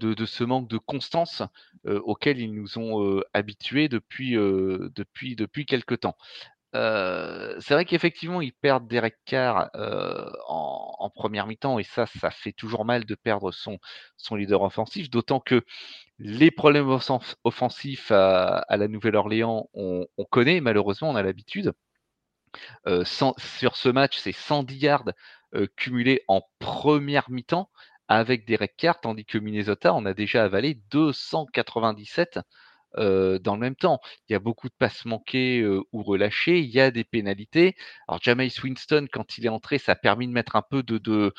de, ce manque de constance auquel ils nous ont habitués depuis, depuis, depuis quelque temps. C'est vrai qu'effectivement, ils perdent Derek Carr en, première mi-temps et ça, ça fait toujours mal de perdre son, leader offensif, d'autant que les problèmes offensifs à, la Nouvelle-Orléans, on, connaît, malheureusement, on a l'habitude. Sur ce match, c'est 110 yards cumulés en première mi-temps avec des Carr, tandis que Minnesota, on a déjà avalé 297 euh, dans le même temps. Il y a beaucoup de passes manquées euh, ou relâchées, il y a des pénalités. Alors Jameis Winston, quand il est entré, ça a permis de mettre un peu de,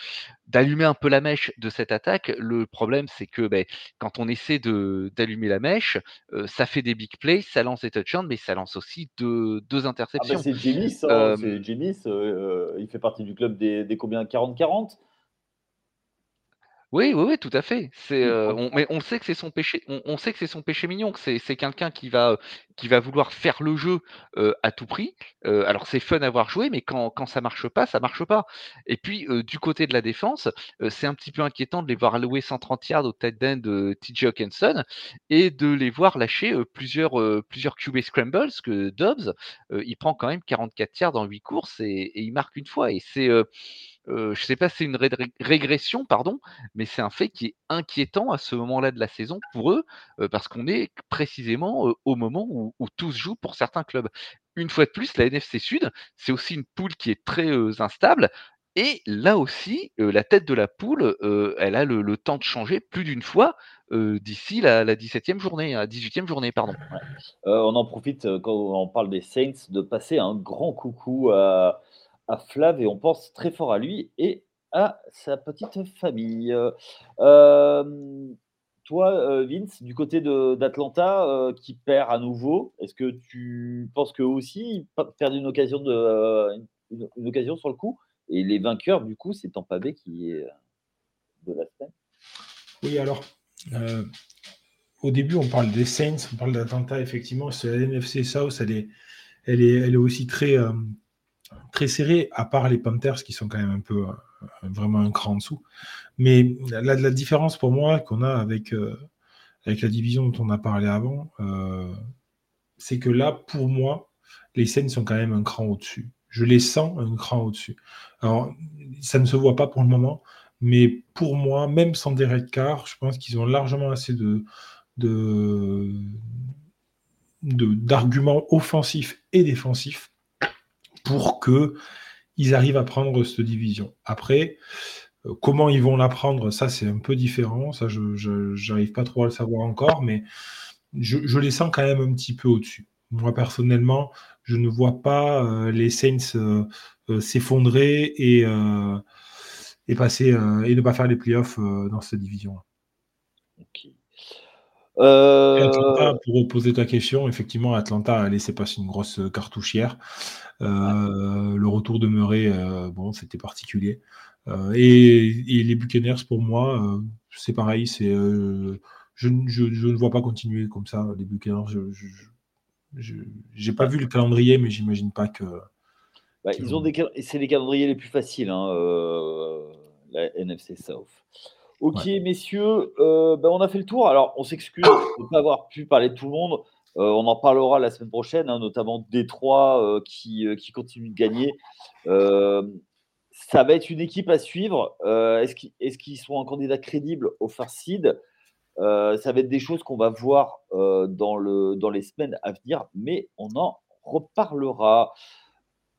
d'allumer un peu la mèche de cette attaque. Le problème, c'est que ben, quand on essaie de, d'allumer la mèche, euh, ça fait des big plays, ça lance des touchdowns, mais ça lance aussi deux, deux ah, interceptions. c'est Jameis, hein, c'est Jameis il fait partie du club des, des combien? 40-40 oui, oui, oui, tout à fait. C'est, on mais on sait que c'est son péché on sait que c'est son péché mignon, que c'est c'est quelqu'un qui va, qui va vouloir faire le jeu, à tout prix. alors c'est fun à voir jouer, mais quand quand ça marche pas, ça marche pas. Et puis, du côté de la défense, c'est un petit peu inquiétant de les voir allouer 130 yards au tight end de TJ Hawkinson et de les voir lâcher, plusieurs, plusieurs QB scrambles, que Dobbs, il prend quand même 44 yards dans 8 courses et et il marque une fois et c'est, je je sais pas si c'est une régression, pardon, mais c'est un fait qui est inquiétant à ce moment-là de la saison pour eux, parce qu'on est précisément, au moment où tout se joue pour certains clubs. Une fois de plus, la NFC Sud, c'est aussi une poule qui est très, instable et là aussi, la tête de la poule, elle a le temps de changer plus d'une fois, d'ici la la 17e journée, la 18e journée, pardon. on en profite, quand on parle des Saints, de passer un grand coucou à à Flav et on pense très fort à lui et à sa petite famille. toi, Vince, du côté d'Atlanta, qui perd à nouveau, est-ce que tu penses qu'eux aussi, perdent une occasion, une, occasion sur le coup Et les vainqueurs, du coup, c'est Tampa Bay qui est de la semaine? Oui, alors, au début, on parle des Saints, on parle d'Atlanta, effectivement, c'est la NFC South, elle est, elle est, elle est aussi très, très serré, à part les Panthers qui sont quand même un peu euh, vraiment un cran en dessous. Mais la, différence pour moi qu'on a avec, euh, avec la division dont on a parlé avant, euh, c'est que là, pour moi, les scènes sont quand même un cran au-dessus. Je les sens un cran au-dessus. Alors, ça ne se voit pas pour le moment, mais pour moi, même sans Derek Carr, je pense qu'ils ont largement assez de, de, d'arguments offensifs et défensifs pour que ils arrivent à prendre cette division. Après, euh, comment ils vont la prendre, ça c'est un peu différent. Ça, je n'arrive pas trop à le savoir encore, mais je, les sens quand même un petit peu au-dessus. Moi personnellement, je ne vois pas euh, les Saints euh, s'effondrer et, et passer et ne pas faire les playoffs dans cette division. Ok. Atlanta, pour poser ta question, effectivement, Atlanta a laissé passer une grosse cartouchière. Euh, le retour de Murray, euh, bon, c'était particulier. Euh, et, les Buccaneers, pour moi, c'est pareil. C'est, je, ne vois pas continuer comme ça, les Buccaneers. Je n'ai pas vu le calendrier, mais j'imagine pas que. Bah, ils ont des, c'est les calendriers les plus faciles, hein, la NFC South. Ok, messieurs, bah, on a fait le tour. Alors, on s'excuse de ne pas avoir pu parler de tout le monde. Euh, on en parlera la semaine prochaine, hein, notamment Détroit euh, qui, euh, qui continue de gagner. ça va être une équipe à suivre. Est-ce qu'ils sont un candidat crédible au First Seed Ça va être des choses qu'on va voir dans, le, dans les semaines à venir, mais on en reparlera.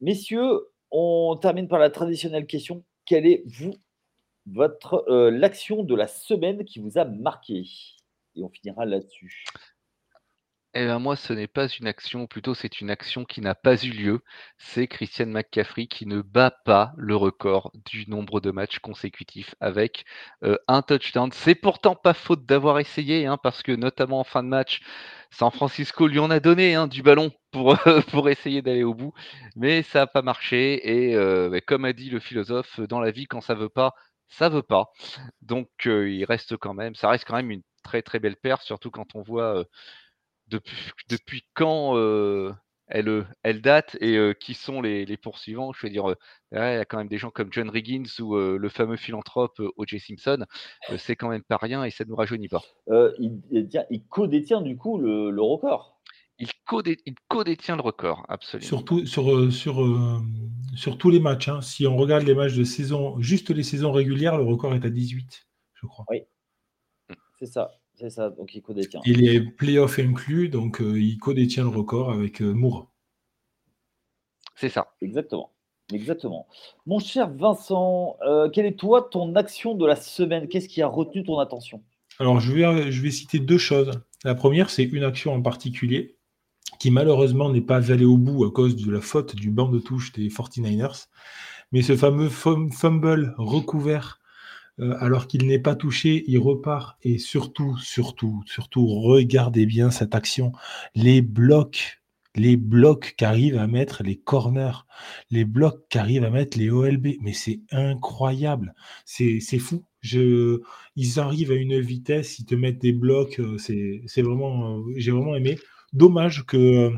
Messieurs, on termine par la traditionnelle question. Quelle est, vous, votre l'action de la semaine qui vous a marqué Et on finira là-dessus. Eh ben moi, ce n'est pas une action, plutôt c'est une action qui n'a pas eu lieu. C'est Christian McCaffrey qui ne bat pas le record du nombre de matchs consécutifs avec un touchdown. C'est pourtant pas faute d'avoir essayé, hein, parce que notamment en fin de match, San Francisco lui en a donné hein, du ballon pour, pour essayer d'aller au bout, mais ça n'a pas marché. Et bah, comme a dit le philosophe, dans la vie, quand ça veut pas, ça veut pas. Donc il reste quand même, ça reste quand même une très très belle paire, surtout quand on voit depuis, quand elle, elle, date et qui sont les, poursuivants. Je veux dire, il y a quand même des gens comme John Riggins ou le fameux philanthrope O.J. Simpson. c'est quand même pas rien et ça ne nous rajeunit pas. il, co-détient du coup le record. Il co-détient le record, absolument. Surtout sur, sur, sur tous les matchs. Hein. Si on regarde les matchs de saison, juste les saisons régulières, le record est à 18, je crois. Oui, mmh. c'est ça. C'est ça, donc il co-détient. Il est playoff inclus, donc euh, il co-détient le record avec euh, Moore. C'est ça. Exactement. Exactement. Mon cher Vincent, euh, quelle est toi ton action de la semaine? Qu'est-ce qui a retenu ton attention? Alors, je vais, je vais citer deux choses. La première, c'est une action en particulier qui malheureusement n'est pas allée au bout à cause de la faute du banc de touche des 49ers. Mais ce fameux fumble recouvert euh, alors qu'il n'est pas touché, il repart. Et surtout, surtout, surtout, regardez bien cette action. Les blocs, les blocs qu'arrivent à mettre les corners, les blocs qu'arrivent à mettre les OLB. Mais c'est incroyable. C'est fou. Ils arrivent à une vitesse, ils te mettent des blocs. Euh, c'est vraiment, euh, j'ai vraiment aimé. Dommage que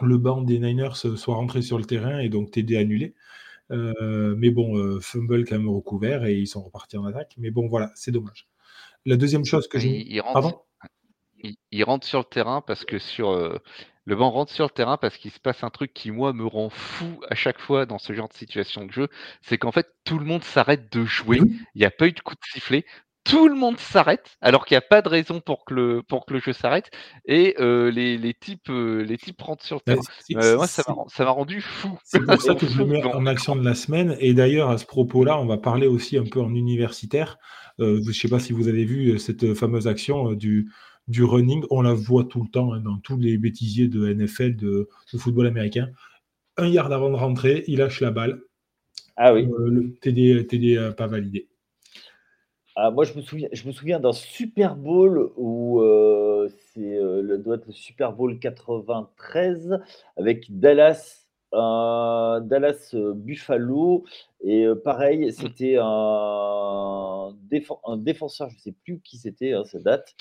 le banc des Niners soit rentré sur le terrain et donc t'aider à annuler. Euh, mais bon, euh, fumble quand même recouvert et ils sont repartis en attaque. Mais bon, voilà, c'est dommage. La deuxième chose que j'ai. Il, rentre, il, rentre sur le terrain parce que sur euh, Le banc rentre sur le terrain parce qu'il se passe un truc qui, moi, me rend fou à chaque fois dans ce genre de situation de jeu. C'est qu'en fait, tout le monde s'arrête de jouer. Il n'y a pas eu de coup de sifflet tout le monde s'arrête, alors qu'il n'y a pas de raison pour que le, pour que le jeu s'arrête, et euh, les, les, types, euh, les types rentrent sur le terrain. Euh, moi, ça m'a rendu fou. C'est pour ça que je le mets en action de la semaine. Et d'ailleurs, à ce propos-là, on va parler aussi un peu en universitaire. je ne sais pas si vous avez vu cette fameuse action du, du running. On la voit tout le temps hein, dans tous les bêtisiers de NFL, de, de, football américain. Un yard avant de rentrer, il lâche la balle. Ah oui. le TD, TD pas validé. Ah, moi, je me souviens, je me souviens d'un Super Bowl où euh, c'est euh, doit être le Super Bowl 93 avec Dallas, Dallas euh, Buffalo et pareil, mmh. c'était un, un défenseur, je ne sais plus qui c'était, hein, cette date,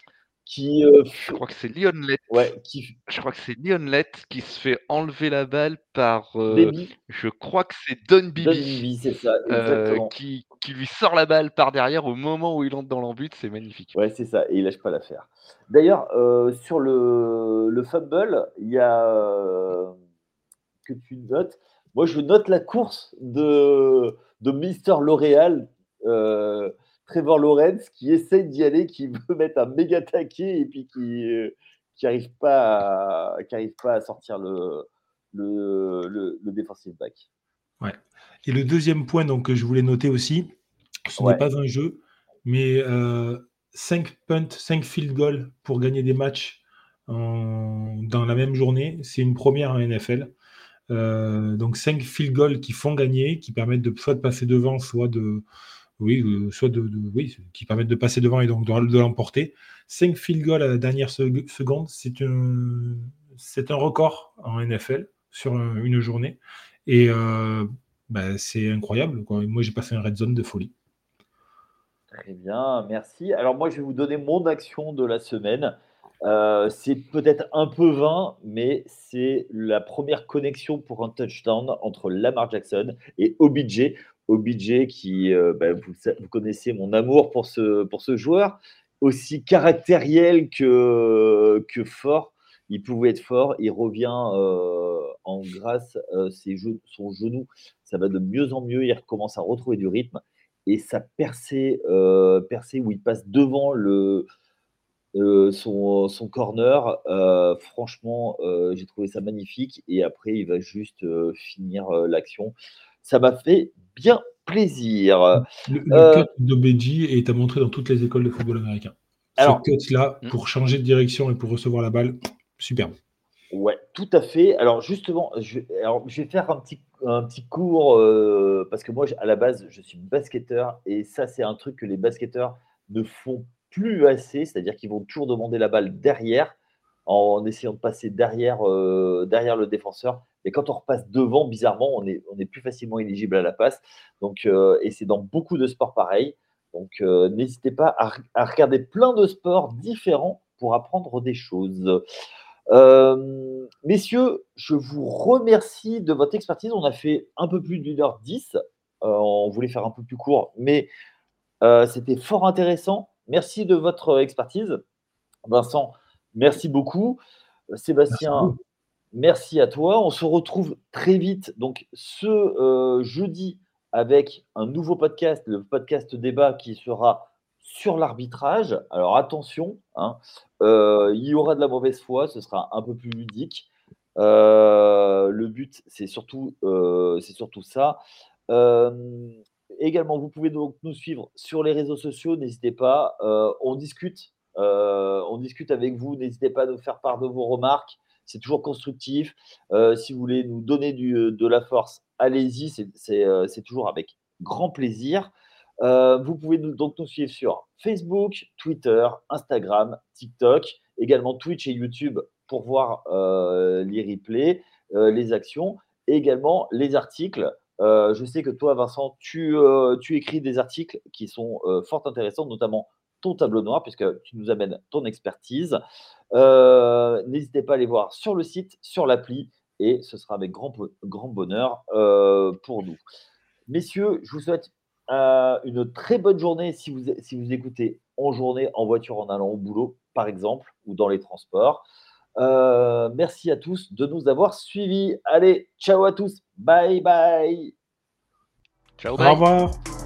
qui, euh, je crois que c'est Lionlet. Ouais, qui... Je crois que c'est Lionlet qui se fait enlever la balle par. Euh, je crois que c'est Don Bibi. Don Bibi, c'est ça, euh, qui, qui, lui sort la balle par derrière au moment où il entre dans l'embut, c'est magnifique. Ouais, c'est ça, et il lâche pas l'affaire. D'ailleurs, sur le, le fumble, il y a que tu notes. Moi, je note la course de, de Mister L'Oréal. Trevor Lawrence qui essaye d'y aller, qui veut mettre un méga taquet et puis qui n'arrive euh, pas, à, pas à sortir le, le, le, defensive back. Ouais. Et le deuxième point donc, que je voulais noter aussi, ce n'est pas un jeu, mais 5 euh, punts, 5 field goals pour gagner des matchs dans la même journée, c'est une première en NFL. Euh, donc 5 field goals qui font gagner, qui permettent de soit de passer devant, soit de, oui, euh, soit de, oui, qui permettent de passer devant et donc de, l'emporter. 5 field goals à la dernière seconde, c'est un, record en NFL sur une journée. Et euh, bah, c'est incroyable. Moi, j'ai passé un red zone de folie. Très bien, merci. Alors moi, je vais vous donner mon action de la semaine. Euh, c'est peut-être un peu vain, mais c'est la première connexion pour un touchdown entre Lamar Jackson et OBJ. OBJ, qui, euh, bah, vous, connaissez mon amour pour ce, pour ce joueur, aussi caractériel que, que fort. Il pouvait être fort, il revient euh, en grâce, euh, ses son genou, ça va de mieux en mieux, il recommence à retrouver du rythme. Et sa percée, percée où il passe devant le, son, son, corner, franchement, j'ai trouvé ça magnifique. Et après, il va juste finir l'action. Ça m'a fait bien plaisir. Le, le euh, cut de Beji est à montrer dans toutes les écoles de football américain. Alors, Ce cut-là, hmm. pour changer de direction et pour recevoir la balle, superbe. Ouais, tout à fait. Alors justement, je, je vais faire un petit, un petit cours euh, parce que moi, à la base, je suis basketteur et ça, c'est un truc que les basketteurs ne font plus assez, c'est-à-dire qu'ils vont toujours demander la balle derrière en essayant de passer derrière, euh, derrière le défenseur. Et quand on repasse devant, bizarrement, on est, plus facilement éligible à la passe. Donc, euh, et c'est dans beaucoup de sports pareils. Donc, euh, n'hésitez pas à, regarder plein de sports différents pour apprendre des choses. Messieurs, je vous remercie de votre expertise. On a fait un peu plus d'une heure dix. on voulait faire un peu plus court, mais c'était fort intéressant. Merci de votre expertise. Vincent, merci beaucoup. Sébastien, Merci à toi. On se retrouve très vite, donc ce euh, jeudi, avec un nouveau podcast, le podcast débat qui sera sur l'arbitrage. Alors attention, hein, euh, il y aura de la mauvaise foi, ce sera un peu plus ludique. Euh, le but, c'est surtout, c'est surtout ça. également, vous pouvez donc nous suivre sur les réseaux sociaux. N'hésitez pas. on discute. On discute avec vous. N'hésitez pas à nous faire part de vos remarques c'est toujours constructif. Euh, si vous voulez nous donner euh, de la force, allez-y, euh, c'est toujours avec grand plaisir. vous pouvez donc nous suivre sur Facebook, Twitter, Instagram, TikTok, également Twitch et YouTube pour voir les replays, les actions, et également les articles. je sais que toi, Vincent, tu, tu écris des articles qui sont fort intéressants, notamment ton tableau noir, puisque tu nous amènes ton expertise. Euh, n'hésitez pas à aller voir sur le site, sur l'appli, et ce sera avec grand, grand bonheur euh, pour nous. Messieurs, je vous souhaite euh, une très bonne journée si vous, si vous écoutez en journée, en voiture, en allant au boulot, par exemple, ou dans les transports. Euh, merci à tous de nous avoir suivis. Allez, ciao à tous. Bye bye. Ciao, Au bye. revoir.